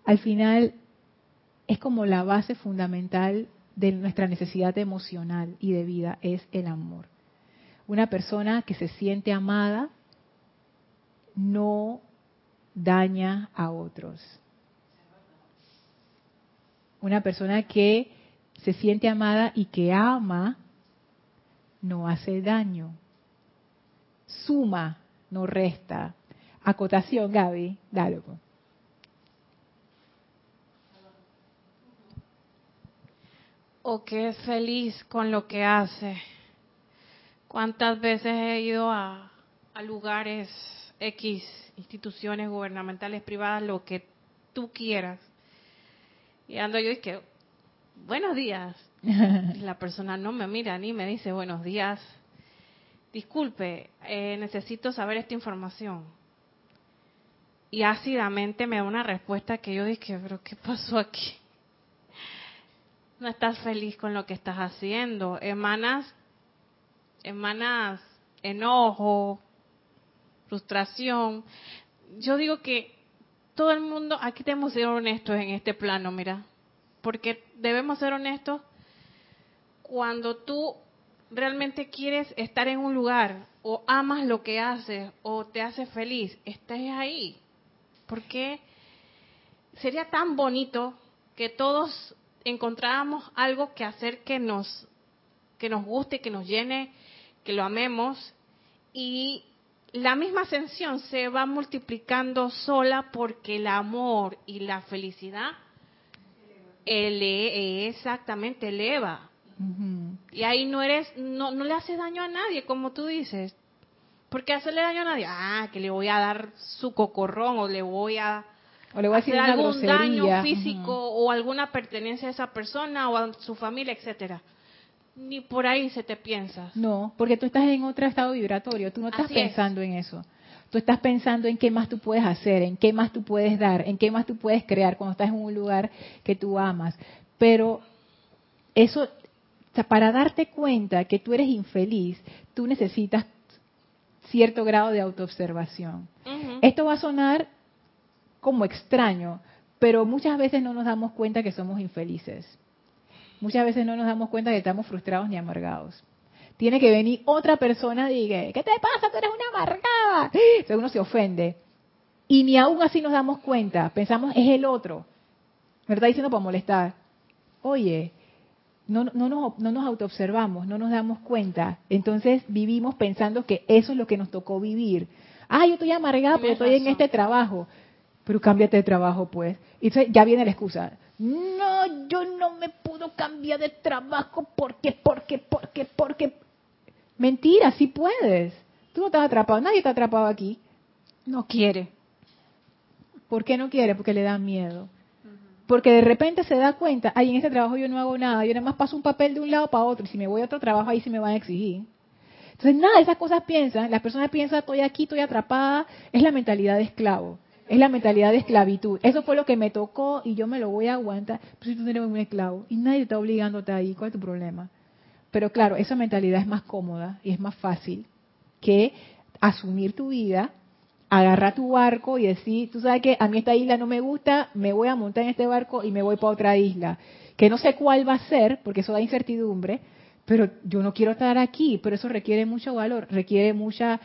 al final es como la base fundamental de nuestra necesidad emocional y de vida, es el amor. Una persona que se siente amada no daña a otros. Una persona que se siente amada y que ama, no hace daño. Suma, no resta. Acotación, Gaby, dale. Pues. o que es feliz con lo que hace. ¿Cuántas veces he ido a, a lugares X, instituciones gubernamentales, privadas, lo que tú quieras? Y ando yo y que, buenos días. La persona no me mira ni me dice buenos días. Disculpe, eh, necesito saber esta información. Y ácidamente me da una respuesta que yo dije, pero ¿qué pasó aquí? No estás feliz con lo que estás haciendo. Emanas, emanas enojo, frustración. Yo digo que todo el mundo, aquí tenemos que ser honestos en este plano, mira, porque debemos ser honestos cuando tú realmente quieres estar en un lugar o amas lo que haces o te hace feliz, estés ahí. Porque sería tan bonito que todos encontráramos algo que hacer que nos que nos guste, que nos llene, que lo amemos y la misma ascensión se va multiplicando sola porque el amor y la felicidad ele exactamente eleva. Y ahí no eres, no, no le haces daño a nadie, como tú dices. ¿Por qué hacerle daño a nadie? Ah, que le voy a dar su cocorrón o le voy a, o le voy a hacer algún daño físico o alguna pertenencia a esa persona o a su familia, etcétera. Ni por ahí se te piensa. No, porque tú estás en otro estado vibratorio, tú no estás Así es. pensando en eso. Tú estás pensando en qué más tú puedes hacer, en qué más tú puedes dar, en qué más tú puedes crear cuando estás en un lugar que tú amas. Pero eso, para darte cuenta que tú eres infeliz, tú necesitas cierto grado de autoobservación. Esto va a sonar como extraño, pero muchas veces no nos damos cuenta que somos infelices. Muchas veces no nos damos cuenta que estamos frustrados ni amargados. Tiene que venir otra persona y diga, ¿qué te pasa? Tú eres una amargada. Entonces uno se ofende. Y ni aún así nos damos cuenta. Pensamos, es el otro. Me está diciendo para molestar. Oye, no, no, nos, no nos autoobservamos, no nos damos cuenta. Entonces vivimos pensando que eso es lo que nos tocó vivir. Ah, yo estoy amargada porque estoy en este trabajo. Pero cámbiate de trabajo, pues. Y entonces ya viene la excusa. No, yo no me puedo cambiar de trabajo porque, porque, porque, porque. Mentira, sí puedes. Tú no estás atrapado, nadie está atrapado aquí. No quiere. ¿Por qué no quiere? Porque le da miedo. Porque de repente se da cuenta, ay, en este trabajo yo no hago nada, yo nada más paso un papel de un lado para otro, y si me voy a otro trabajo ahí sí me van a exigir. Entonces, nada, esas cosas piensan, las personas piensan, estoy aquí, estoy atrapada, es la mentalidad de esclavo, es la mentalidad de esclavitud. Eso fue lo que me tocó y yo me lo voy a aguantar, pero si tú eres un esclavo y nadie te está estar ahí, ¿cuál es tu problema? Pero claro, esa mentalidad es más cómoda y es más fácil que asumir tu vida, agarrar tu barco y decir, tú sabes que a mí esta isla no me gusta, me voy a montar en este barco y me voy para otra isla, que no sé cuál va a ser, porque eso da incertidumbre, pero yo no quiero estar aquí, pero eso requiere mucho valor, requiere mucha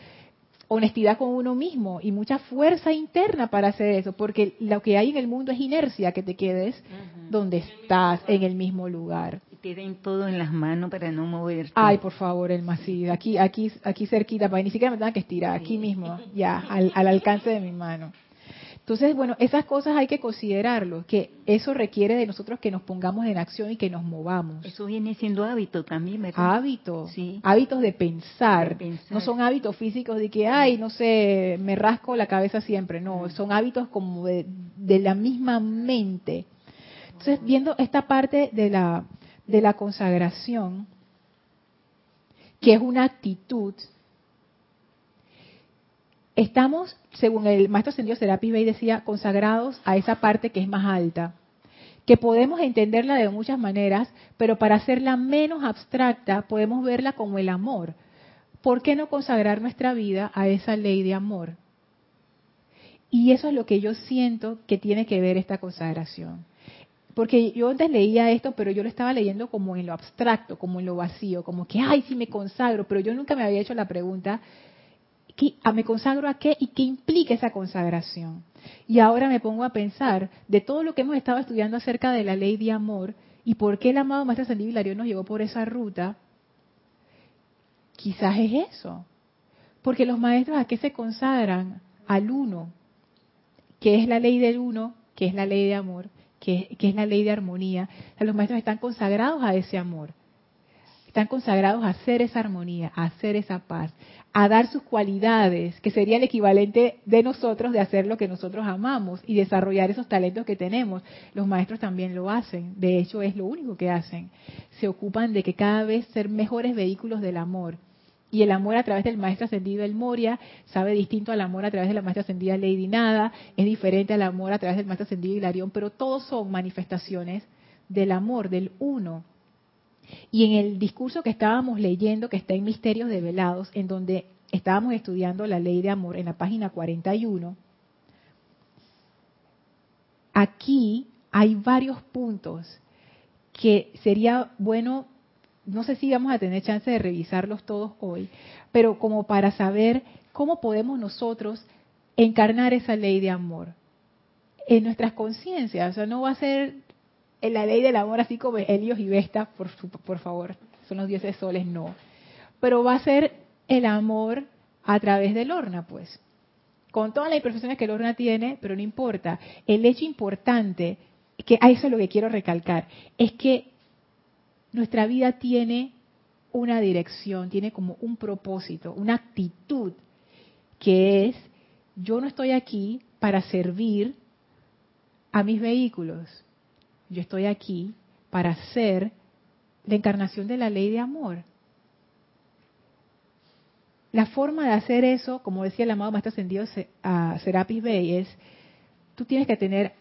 honestidad con uno mismo y mucha fuerza interna para hacer eso, porque lo que hay en el mundo es inercia, que te quedes donde estás, en el mismo lugar. Den todo en las manos para no moverte. Ay, por favor, el sí, aquí, aquí, aquí cerquita, para que ni siquiera me tenga que estirar, aquí mismo, ya, al, al alcance de mi mano. Entonces, bueno, esas cosas hay que considerarlo, que eso requiere de nosotros que nos pongamos en acción y que nos movamos. Eso viene siendo hábito también, ¿verdad? Hábitos, Sí. hábitos de pensar. De pensar. no son hábitos físicos de que, ay, no sé, me rasco la cabeza siempre, no, son hábitos como de, de la misma mente. Entonces, viendo esta parte de la, de la consagración, que es una actitud, estamos, según el maestro ascendido Serapis Bey decía, consagrados a esa parte que es más alta, que podemos entenderla de muchas maneras, pero para hacerla menos abstracta podemos verla como el amor. ¿Por qué no consagrar nuestra vida a esa ley de amor? Y eso es lo que yo siento que tiene que ver esta consagración. Porque yo antes leía esto, pero yo lo estaba leyendo como en lo abstracto, como en lo vacío, como que, ay, sí me consagro, pero yo nunca me había hecho la pregunta, ¿qué- a ¿me consagro a qué y qué implica esa consagración? Y ahora me pongo a pensar de todo lo que hemos estado estudiando acerca de la ley de amor y por qué el amado Maestro Ascendido Hilarión nos llevó por esa ruta, quizás es eso. Porque los maestros a qué se consagran? Al uno, que es la ley del uno, que es la ley de amor, que, es la ley de armonía. los maestros están consagrados a ese amor. Están consagrados a hacer esa armonía, a hacer esa paz, a dar sus cualidades, que sería el equivalente de nosotros de hacer lo que nosotros amamos y desarrollar esos talentos que tenemos. Los maestros también lo hacen, de hecho es lo único que hacen. Se ocupan de que cada vez ser mejores vehículos del amor. Y el amor a través del maestro ascendido El Moria sabe distinto al amor a través de la maestra ascendida Lady Nada, es diferente al amor a través del maestro ascendido Hilarión, pero todos son manifestaciones del amor, del uno. Y en el discurso que estábamos leyendo, que está en Misterios Develados, en donde estábamos estudiando la ley de amor en la página 41, aquí hay varios puntos que sería bueno, no sé si vamos a tener chance de revisarlos todos hoy, pero como para saber cómo podemos nosotros encarnar esa ley de amor en nuestras conciencias. O sea, no va a ser la ley del amor, así como Helios y Vesta, por, por favor, son los dioses soles, no. Pero va a ser el amor a través del Lorna, pues. Con todas las imperfecciones que el Lorna tiene, pero no importa. El hecho importante, que a eso es lo que quiero recalcar, es que nuestra vida tiene una dirección, tiene como un propósito, una actitud, que es, yo no estoy aquí para servir a mis vehículos, yo estoy aquí para ser la encarnación de la ley de amor. La forma de hacer eso, como decía el amado Maestro Ascendido Serapis Bey, es, tú tienes que tener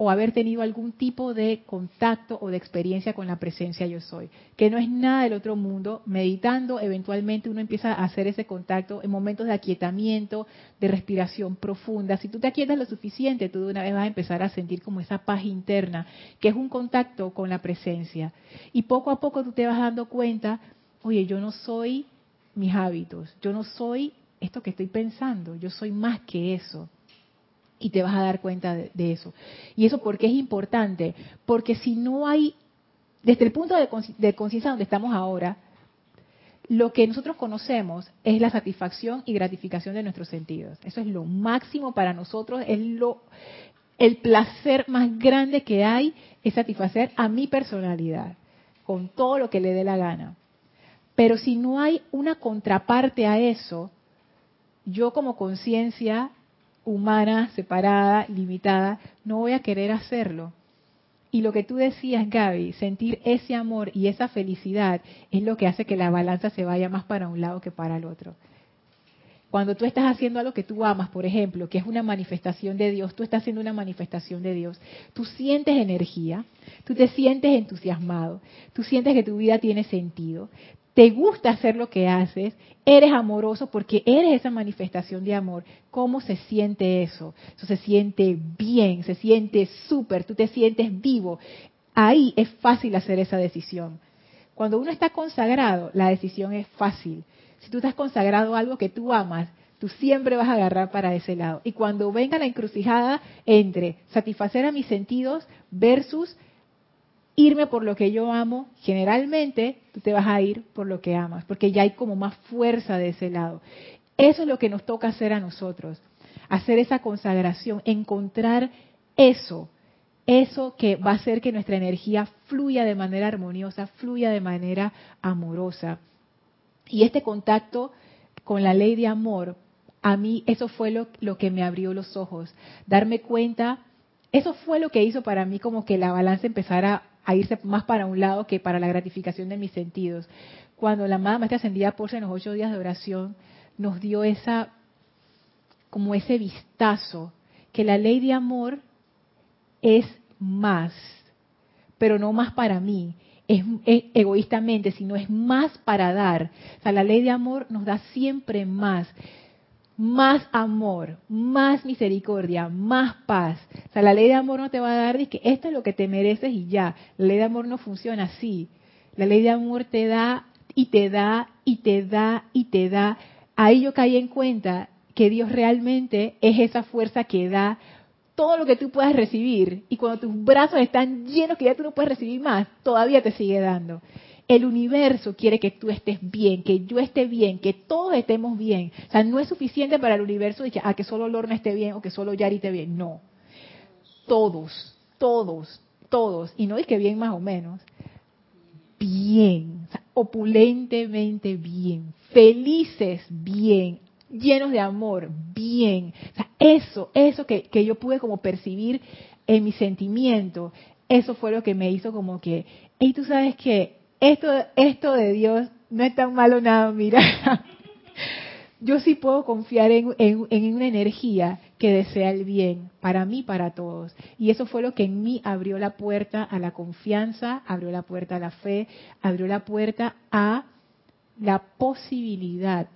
o haber tenido algún tipo de contacto o de experiencia con la presencia yo soy, que no es nada del otro mundo. Meditando, eventualmente uno empieza a hacer ese contacto en momentos de aquietamiento, de respiración profunda. Si tú te aquietas lo suficiente, tú de una vez vas a empezar a sentir como esa paz interna, que es un contacto con la presencia. Y poco a poco tú te vas dando cuenta, oye, yo no soy mis hábitos, yo no soy esto que estoy pensando, yo soy más que eso y te vas a dar cuenta de, eso. ¿Y eso por qué es importante? Porque si no hay, desde el punto de, de conciencia donde estamos ahora, lo que nosotros conocemos es la satisfacción y gratificación de nuestros sentidos. Eso es lo máximo para nosotros, es lo, el placer más grande que hay es satisfacer a mi personalidad, con todo lo que le dé la gana. Pero si no hay una contraparte a eso, yo como conciencia humana, separada, limitada, no voy a querer hacerlo. Y lo que tú decías, Gaby, sentir ese amor y esa felicidad es lo que hace que la balanza se vaya más para un lado que para el otro. Cuando tú estás haciendo algo que tú amas, por ejemplo, que es una manifestación de Dios, tú estás haciendo una manifestación de Dios, tú sientes energía, tú te sientes entusiasmado, tú sientes que tu vida tiene sentido, te gusta hacer lo que haces, eres amoroso porque eres esa manifestación de amor. ¿Cómo se siente eso? Eso se siente bien, se siente súper, tú te sientes vivo. Ahí es fácil hacer esa decisión. Cuando uno está consagrado, la decisión es fácil. Si tú estás consagrado a algo que tú amas, tú siempre vas a agarrar para ese lado. Y cuando venga la encrucijada entre satisfacer a mis sentidos versus irme por lo que yo amo, generalmente tú te vas a ir por lo que amas, porque ya hay como más fuerza de ese lado. Eso es lo que nos toca hacer a nosotros, hacer esa consagración, encontrar eso, eso que va a hacer que nuestra energía fluya de manera armoniosa, fluya de manera amorosa. Y este contacto con la ley de amor, a mí eso fue lo, lo que me abrió los ojos, darme cuenta, eso fue lo que hizo para mí como que la balanza empezara a irse más para un lado que para la gratificación de mis sentidos. Cuando la amada Maestra Ascendida por en los ocho días de oración nos dio esa, como ese vistazo, que la ley de amor es más, pero no más para mí, es, egoístamente, sino es más para dar. O sea, la ley de amor nos da siempre más más amor, más misericordia, más paz. O sea, la ley de amor no te va a dar que esto es lo que te mereces y ya. La ley de amor no funciona así. La ley de amor te da y te da y te da y te da. Ahí yo caí en cuenta que Dios realmente es esa fuerza que da todo lo que tú puedas recibir. Y cuando tus brazos están llenos que ya tú no puedes recibir más, todavía te sigue dando. El universo quiere que tú estés bien, que yo esté bien, que todos estemos bien. O sea, no es suficiente para el universo decir, ah, que solo Lorna esté bien o que solo Yari esté bien. No. Todos. todos, todos, y no es que bien más o menos, bien, opulentemente bien, felices bien, llenos de amor, bien. O sea, eso, eso que, que yo pude como percibir en mi sentimiento, eso fue lo que me hizo como que, y tú sabes que esto, esto de Dios no es tan malo nada, mira. yo sí puedo confiar en, en, una energía que desea el bien para mí, para todos. Y eso fue lo que en mí abrió la puerta a la confianza, abrió la puerta a la fe, abrió la puerta a la posibilidad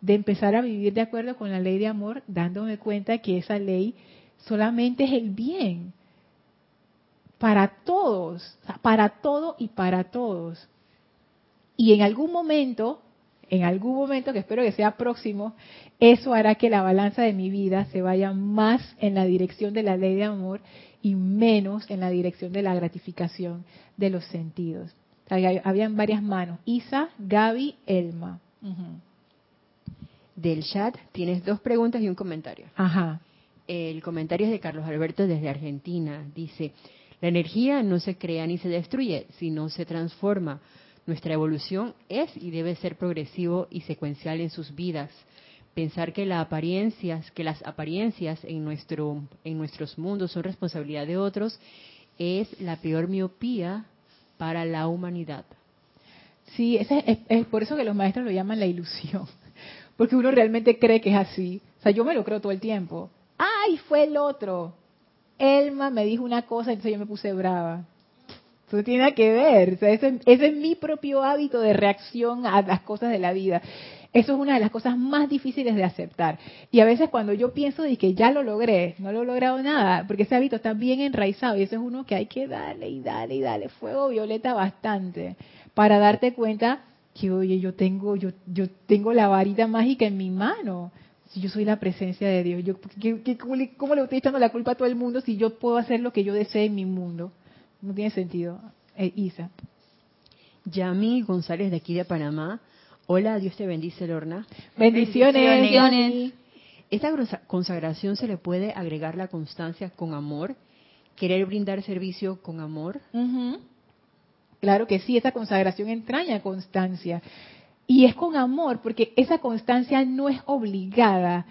de empezar a vivir de acuerdo con la ley de amor, dándome cuenta que esa ley solamente es el bien para todos, para todo y para todos. Y en algún momento, en algún momento que espero que sea próximo, eso hará que la balanza de mi vida se vaya más en la dirección de la ley de amor y menos en la dirección de la gratificación de los sentidos. Habían varias manos. Isa, Gaby, Elma del chat tienes dos preguntas y un comentario. Ajá. El comentario es de Carlos Alberto desde Argentina. Dice, la energía no se crea ni se destruye, sino se transforma. Nuestra evolución es y debe ser progresivo y secuencial en sus vidas. Pensar que, las apariencias, que las apariencias en, nuestro, en nuestros mundos son responsabilidad de otros es la peor miopía para la humanidad. Sí, es, es por eso que los maestros lo llaman la ilusión porque uno realmente cree que es así. O sea, yo me lo creo todo el tiempo. ¡Ay, fue el otro! Elma me dijo una cosa, entonces yo me puse brava. Eso tiene que ver. Ese, es mi propio hábito de reacción a las cosas de la vida. Eso es una de las cosas más difíciles de aceptar. Y a veces cuando yo pienso de que ya lo logré, no lo he logrado nada, porque ese hábito está bien enraizado y ese es uno que hay que darle y darle y darle fuego violeta bastante para darte cuenta que oye, yo tengo, yo, yo tengo la varita mágica en mi mano. Si yo soy la presencia de Dios, yo, cómo, le, estoy echando la culpa a todo el mundo si yo puedo hacer lo que yo desee en mi mundo? No tiene sentido. Eh, Isa. Yami González de aquí de Panamá. Hola, Dios te bendice, Lorna. Bendiciones. Bendiciones. Esta consagración se le puede agregar la constancia con amor, querer brindar servicio con amor. Claro que sí, esa consagración entraña constancia. Y es con amor, porque esa constancia no es obligada.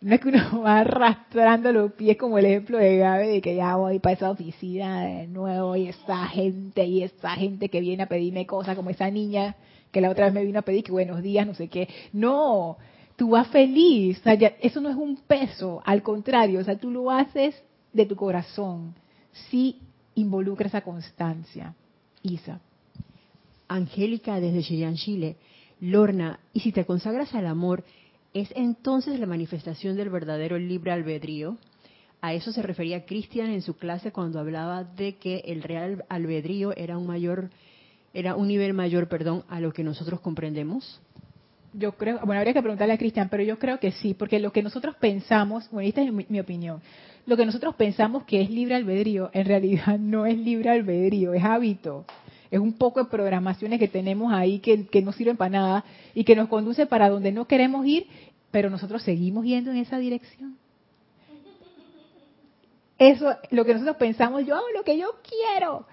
No es que uno va arrastrando los pies como el ejemplo de Gabe, de que ya voy para esa oficina de nuevo y esa gente y esa gente que viene a pedirme cosas, como esa niña que la otra vez me vino a pedir que buenos días, no sé qué. No, tú vas feliz. Eso no es un peso, al contrario, o sea, tú lo haces de tu corazón. Sí involucra esa constancia. Isa. Angélica desde Chillán, Chile. Lorna, y si te consagras al amor, ¿es entonces la manifestación del verdadero libre albedrío? A eso se refería Cristian en su clase cuando hablaba de que el real albedrío era un mayor, era un nivel mayor, perdón, a lo que nosotros comprendemos. Yo creo, bueno, habría que preguntarle a Cristian, pero yo creo que sí, porque lo que nosotros pensamos, bueno, esta es mi opinión, lo que nosotros pensamos que es libre albedrío, en realidad no es libre albedrío, es hábito. Es un poco de programaciones que tenemos ahí que, no sirven para nada y que nos conduce para donde no queremos ir, pero nosotros seguimos yendo en esa dirección. Eso, lo que nosotros pensamos, yo hago lo que yo quiero.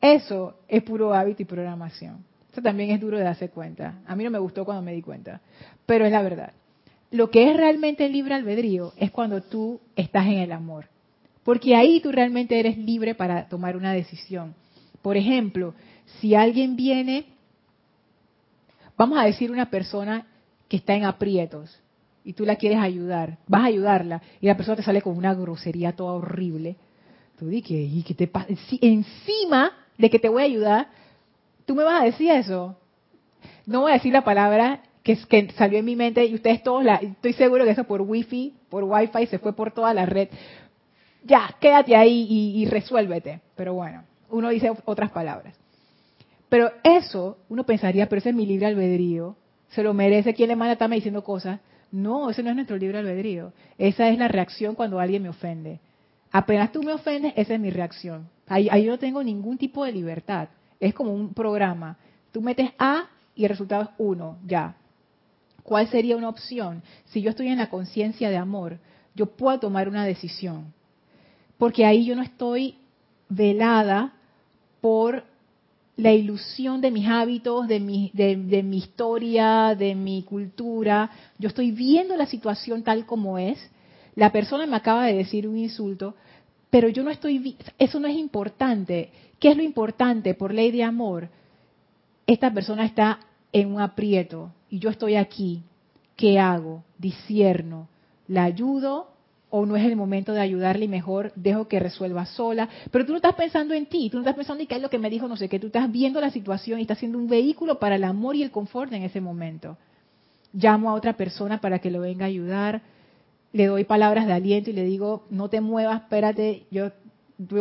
Eso es puro hábito y programación. Eso también es duro de darse cuenta. A mí no me gustó cuando me di cuenta, pero es la verdad. Lo que es realmente libre albedrío es cuando tú estás en el amor. Porque ahí tú realmente eres libre para tomar una decisión. Por ejemplo, si alguien viene, vamos a decir una persona que está en aprietos y tú la quieres ayudar, vas a ayudarla y la persona te sale con una grosería toda horrible. Tú di que, ¿y qué te pasa? Encima de que te voy a ayudar, tú me vas a decir eso. No voy a decir la palabra que, que salió en mi mente y ustedes todos, estoy seguro que eso por wifi, por wifi se fue por toda la red. Ya, quédate ahí y, resuélvete. Pero bueno, uno dice otras palabras. Pero eso, uno pensaría, pero ese es mi libre albedrío, se lo merece, ¿quién le manda estarme diciendo cosas? No, ese no es nuestro libre albedrío. Esa es la reacción cuando alguien me ofende. Apenas tú me ofendes, esa es mi reacción. Ahí, ahí no tengo ningún tipo de libertad. Es como un programa. Tú metes A y el resultado es 1, ya. ¿Cuál sería una opción? Si yo estoy en la conciencia de amor, yo puedo tomar una decisión. Porque ahí yo no estoy velada por la ilusión de mis hábitos, de mi, de, mi historia, de mi cultura. Yo estoy viendo la situación tal como es. La persona me acaba de decir un insulto, pero yo no estoy, eso no es importante. ¿Qué es lo importante por ley de amor? Esta persona está en un aprieto y yo estoy aquí. ¿Qué hago? Discierno. ¿La ayudo o no es el momento de ayudarle y mejor dejo que resuelva sola? Pero tú no estás pensando en ti, tú no estás pensando en qué es lo que me dijo, no sé qué, tú estás viendo la situación y estás siendo un vehículo para el amor y el confort en ese momento. Llamo a otra persona para que lo venga a ayudar le doy palabras de aliento y le digo, no te muevas, espérate, yo,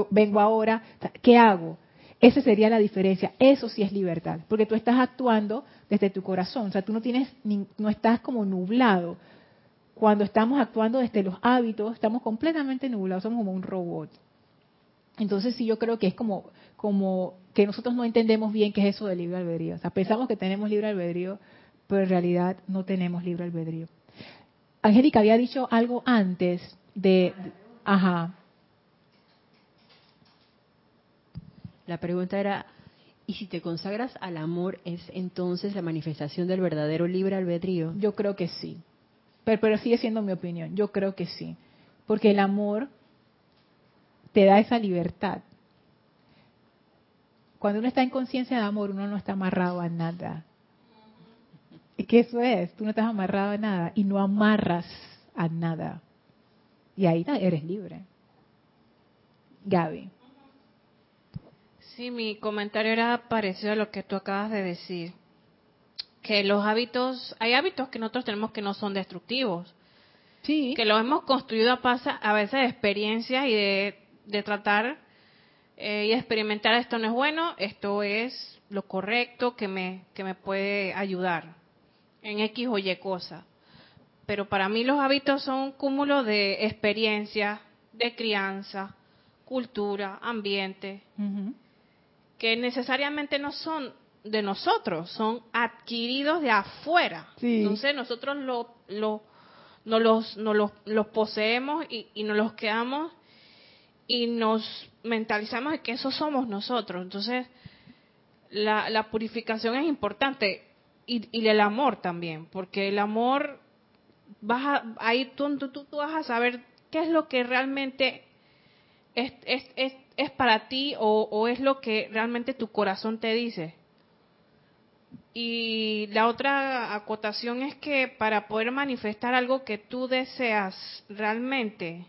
vengo ahora, ¿qué hago? Esa sería la diferencia. Eso sí es libertad, porque tú estás actuando desde tu corazón, o sea, tú no tienes, no estás como nublado. Cuando estamos actuando desde los hábitos, estamos completamente nublados, somos como un robot. Entonces sí, yo creo que es como, como que nosotros no entendemos bien qué es eso de libre albedrío. O sea, pensamos que tenemos libre albedrío, pero en realidad no tenemos libre albedrío. Angélica había dicho algo antes de, ajá. La pregunta era, ¿y si te consagras al amor es entonces la manifestación del verdadero libre albedrío? Yo creo que sí. Pero, pero sigue siendo mi opinión. Yo creo que sí. Porque el amor te da esa libertad. Cuando uno está en conciencia de amor, uno no está amarrado a nada. Es que eso es, tú no estás amarrado a nada y no amarras a nada. Y ahí eres libre. Gaby. Sí, mi comentario era parecido a lo que tú acabas de decir. Que los hábitos, hay hábitos que nosotros tenemos que no son destructivos. Sí. Que los hemos construido a, pasa, a veces de experiencias y de, tratar eh, y experimentar esto no es bueno, esto es lo correcto que me, que me puede ayudar en X o Y cosa. Pero para mí los hábitos son un cúmulo de experiencia, de crianza, cultura, ambiente, que necesariamente no son de nosotros, son adquiridos de afuera. Entonces nosotros lo, lo, no los, no los, los poseemos y, y nos los quedamos y nos mentalizamos de que eso somos nosotros. Entonces, la, la purificación es importante y, el amor también, porque el amor, vas a, ahí tú, tú, tú, vas a saber qué es lo que realmente es, es, es, es para ti o, o, es lo que realmente tu corazón te dice. Y la otra acotación es que para poder manifestar algo que tú deseas realmente,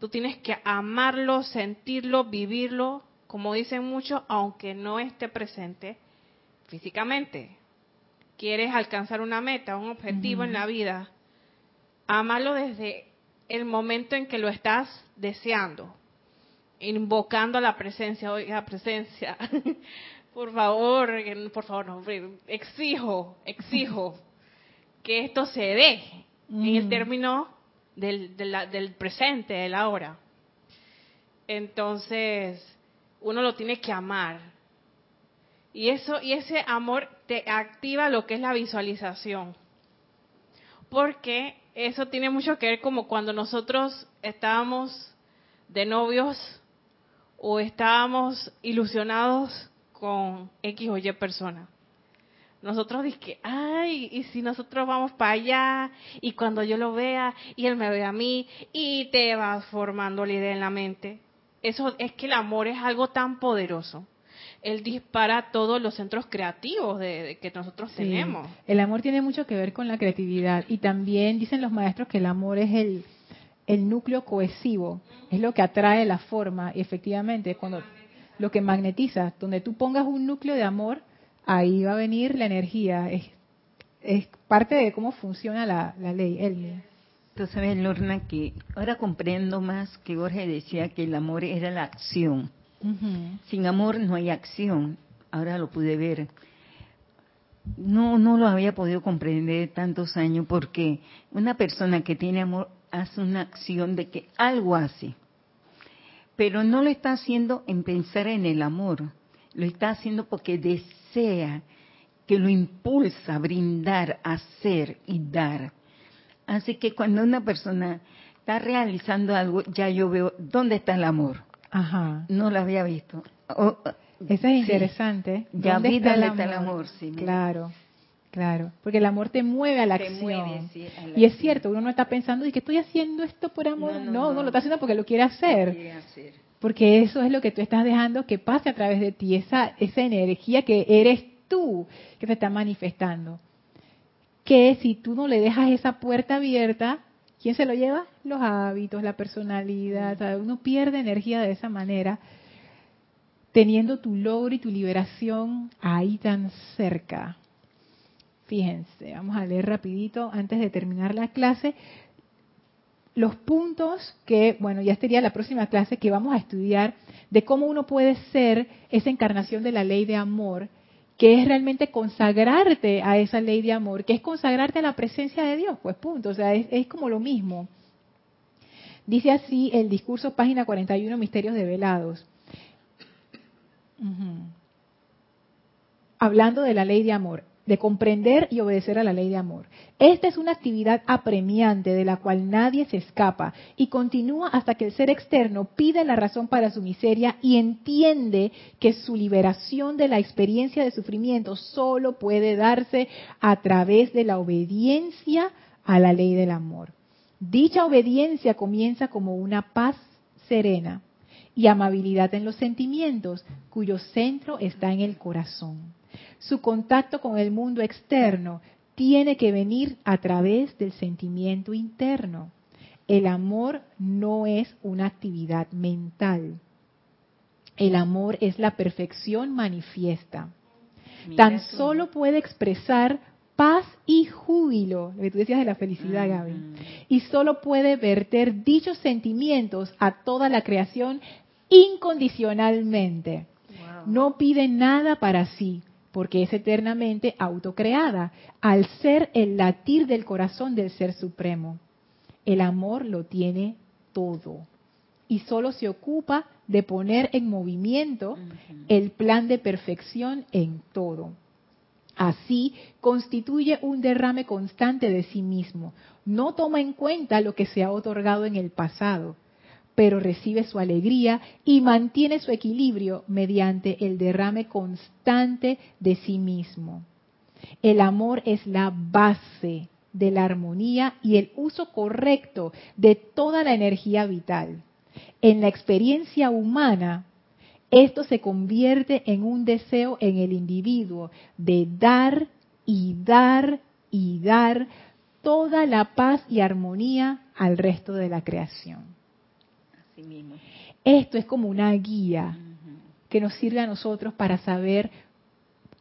tú tienes que amarlo, sentirlo, vivirlo, como dicen muchos, aunque no esté presente físicamente. Quieres alcanzar una meta, un objetivo en la vida, ámalo desde el momento en que lo estás deseando, invocando a la presencia, oiga, presencia, por favor, por favor, no, exijo, exijo que esto se dé en el término del, del presente, del ahora. Entonces, uno lo tiene que amar, y eso y ese amor te activa lo que es la visualización. Porque eso tiene mucho que ver como cuando nosotros estábamos de novios o estábamos ilusionados con X o Y persona. Nosotros que ay, y si nosotros vamos para allá y cuando yo lo vea y él me ve a mí y te vas formando la idea en la mente. Eso es que el amor es algo tan poderoso él dispara todos los centros creativos de, que nosotros tenemos. El amor tiene mucho que ver con la creatividad y también dicen los maestros que el amor es el, el núcleo cohesivo, es lo que atrae la forma y efectivamente cuando lo que magnetiza, donde tú pongas un núcleo de amor, ahí va a venir la energía, es, es parte de cómo funciona la, la ley. Él. Tú sabes, Lorna, que ahora comprendo más que Jorge decía que el amor era la acción sin amor no hay acción. Ahora lo pude ver. No, no lo había podido comprender tantos años porque una persona que tiene amor hace una acción de que algo hace, pero no lo está haciendo en pensar en el amor, lo está haciendo porque desea, que lo impulsa a brindar, hacer y dar. Así que cuando una persona está realizando algo, ya yo veo dónde está el amor Ajá. No la había visto. Oh, Esa es sí. interesante. Ya ¿Dónde vi está el dónde está el amor? sí, mira. Claro. Porque el amor te mueve a la Te acción. mueve, sí, a la y es acción. cierto, uno no está pensando y que estoy haciendo esto por amor. No, No, no, no, no. uno lo está haciendo porque lo quiere hacer. Quiere hacer. Porque eso es lo que tú estás dejando que pase a través de ti, esa, esa energía que eres tú que se está manifestando. Que si tú no le dejas esa puerta abierta, ¿quién se lo lleva? Los hábitos, la personalidad. o sea, uno pierde energía de esa manera, teniendo tu logro y tu liberación ahí tan cerca. Fíjense, vamos a leer rapidito antes de terminar la clase los puntos que, bueno, ya sería la próxima clase que vamos a estudiar de cómo uno puede ser esa encarnación de la ley de amor, que es realmente consagrarte a esa ley de amor, que es consagrarte a la presencia de Dios, pues punto, o sea, es, es como lo mismo. Dice así el discurso, página 41, Misterios Develados. Ujú. Hablando de la ley de amor, de comprender y obedecer a la ley de amor. Esta es una actividad apremiante de la cual nadie se escapa y continúa hasta que el ser externo pide la razón para su miseria y entiende que su liberación de la experiencia de sufrimiento solo puede darse a través de la obediencia a la ley del amor. Dicha obediencia comienza como una paz serena y amabilidad en los sentimientos, cuyo centro está en el corazón. Su contacto con el mundo externo tiene que venir a través del sentimiento interno. El amor no es una actividad mental. El amor es la perfección manifiesta. Mira Tan tú. solo puede expresar paz y júbilo, lo que tú decías de la felicidad, Gaby, y solo puede verter dichos sentimientos a toda la creación incondicionalmente. Wow. No pide nada para sí, porque es eternamente autocreada, al ser el latir del corazón del Ser Supremo. El amor lo tiene todo y solo se ocupa de poner en movimiento el plan de perfección en todo. Así constituye un derrame constante de sí mismo. No toma en cuenta lo que se ha otorgado en el pasado, pero recibe su alegría y mantiene su equilibrio mediante el derrame constante de sí mismo. El amor es la base de la armonía y el uso correcto de toda la energía vital. En la experiencia humana, esto se convierte en un deseo en el individuo de dar y dar y dar toda la paz y armonía al resto de la creación. Así mismo. Esto es como una guía que nos sirve a nosotros para saber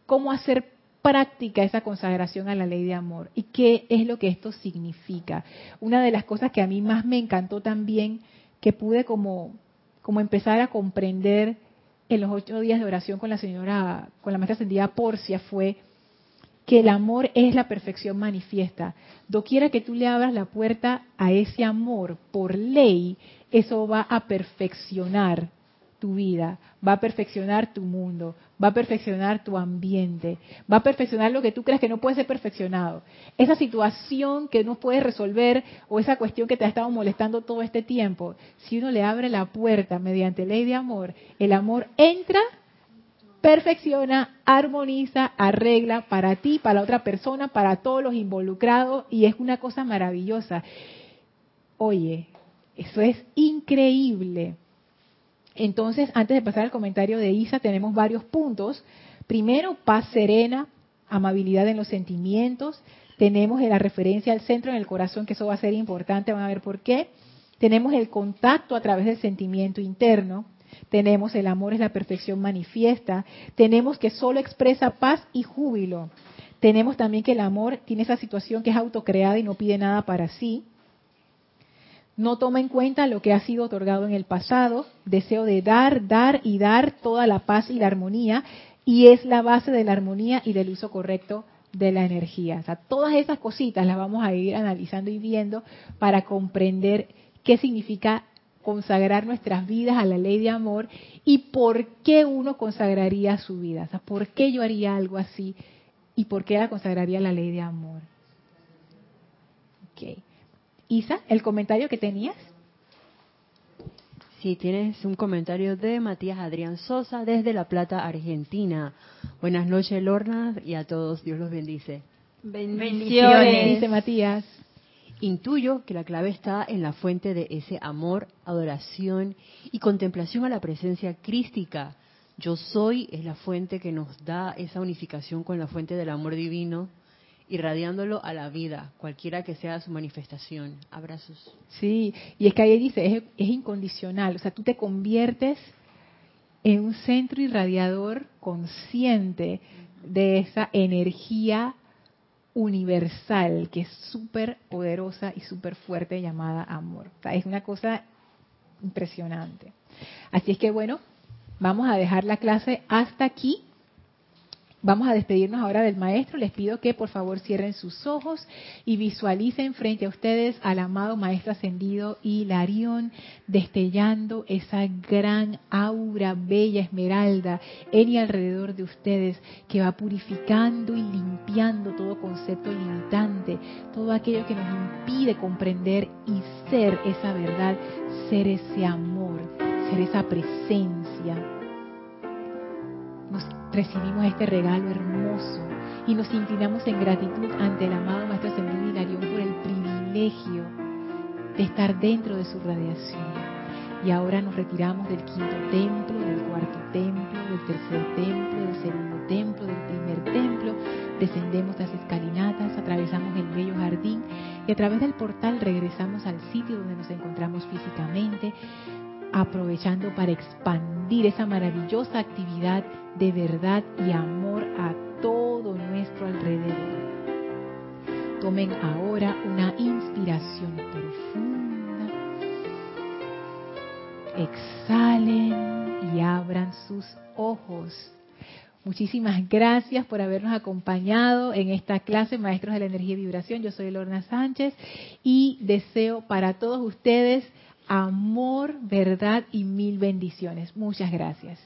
cómo hacer práctica esa consagración a la ley de amor y qué es lo que esto significa. Una de las cosas que a mí más me encantó también, que pude como, como empezar a comprender en los ocho días de oración con la señora, con la maestra ascendida Porcia, fue que el amor es la perfección manifiesta. Doquiera que tú le abras la puerta a ese amor por ley, eso va a perfeccionar tu vida, va a perfeccionar tu mundo, va a perfeccionar tu ambiente, va a perfeccionar lo que tú crees que no puede ser perfeccionado. Esa situación que no puedes resolver o esa cuestión que te ha estado molestando todo este tiempo, si uno le abre la puerta mediante ley de amor, el amor entra, perfecciona, armoniza, arregla para ti, para la otra persona, para todos los involucrados y es una cosa maravillosa. Oye, eso es increíble. Entonces, antes de pasar al comentario de Isa, tenemos varios puntos. Primero, paz serena, amabilidad en los sentimientos. Tenemos la referencia al centro en el corazón, que eso va a ser importante, van a ver por qué. Tenemos el contacto a través del sentimiento interno. Tenemos el amor es la perfección manifiesta. Tenemos que solo expresa paz y júbilo. Tenemos también que el amor tiene esa situación que es autocreada y no pide nada para sí no toma en cuenta lo que ha sido otorgado en el pasado, deseo de dar, dar y dar toda la paz y la armonía, y es la base de la armonía y del uso correcto de la energía. O sea, todas esas cositas las vamos a ir analizando y viendo para comprender qué significa consagrar nuestras vidas a la ley de amor y por qué uno consagraría su vida. O sea, por qué yo haría algo así y por qué la consagraría a la ley de amor. Okay. Isa, el comentario que tenías. Sí, tienes un comentario de Matías Adrián Sosa desde La Plata, Argentina. Buenas noches, Lorna, y a todos, Dios los bendice. Bendiciones, dice Matías. Intuyo que la clave está en la fuente de ese amor, adoración y contemplación a la presencia crística. Yo soy es la fuente que nos da esa unificación con la fuente del amor divino, irradiándolo a la vida, cualquiera que sea su manifestación. Abrazos. Sí, y es que ahí dice, es, incondicional, o sea, tú te conviertes en un centro irradiador consciente de esa energía universal que es súper poderosa y súper fuerte llamada amor. O sea, es una cosa impresionante. Así es que bueno, vamos a dejar la clase hasta aquí. Vamos a despedirnos ahora del maestro. Les pido que por favor cierren sus ojos y visualicen frente a ustedes al amado maestro ascendido Hilarión destellando esa gran aura bella esmeralda en y alrededor de ustedes que va purificando y limpiando todo concepto limitante, todo aquello que nos impide comprender y ser esa verdad, ser ese amor, ser esa presencia nos recibimos este regalo hermoso y nos inclinamos en gratitud ante el amado Maestro Ascendido Hilarión por el privilegio de estar dentro de su radiación. Y ahora nos retiramos del quinto templo, del cuarto templo, del tercer templo, del segundo templo, del primer templo, descendemos las escalinatas, atravesamos el bello jardín y a través del portal regresamos al sitio donde nos encontramos físicamente, aprovechando para expandir esa maravillosa actividad de verdad y amor a todo nuestro alrededor. Tomen ahora una inspiración profunda. Exhalen y abran sus ojos. Muchísimas gracias por habernos acompañado en esta clase, Maestros de la Energía y Vibración. Yo soy Lorna Sánchez y deseo para todos ustedes amor, verdad y mil bendiciones. Muchas gracias.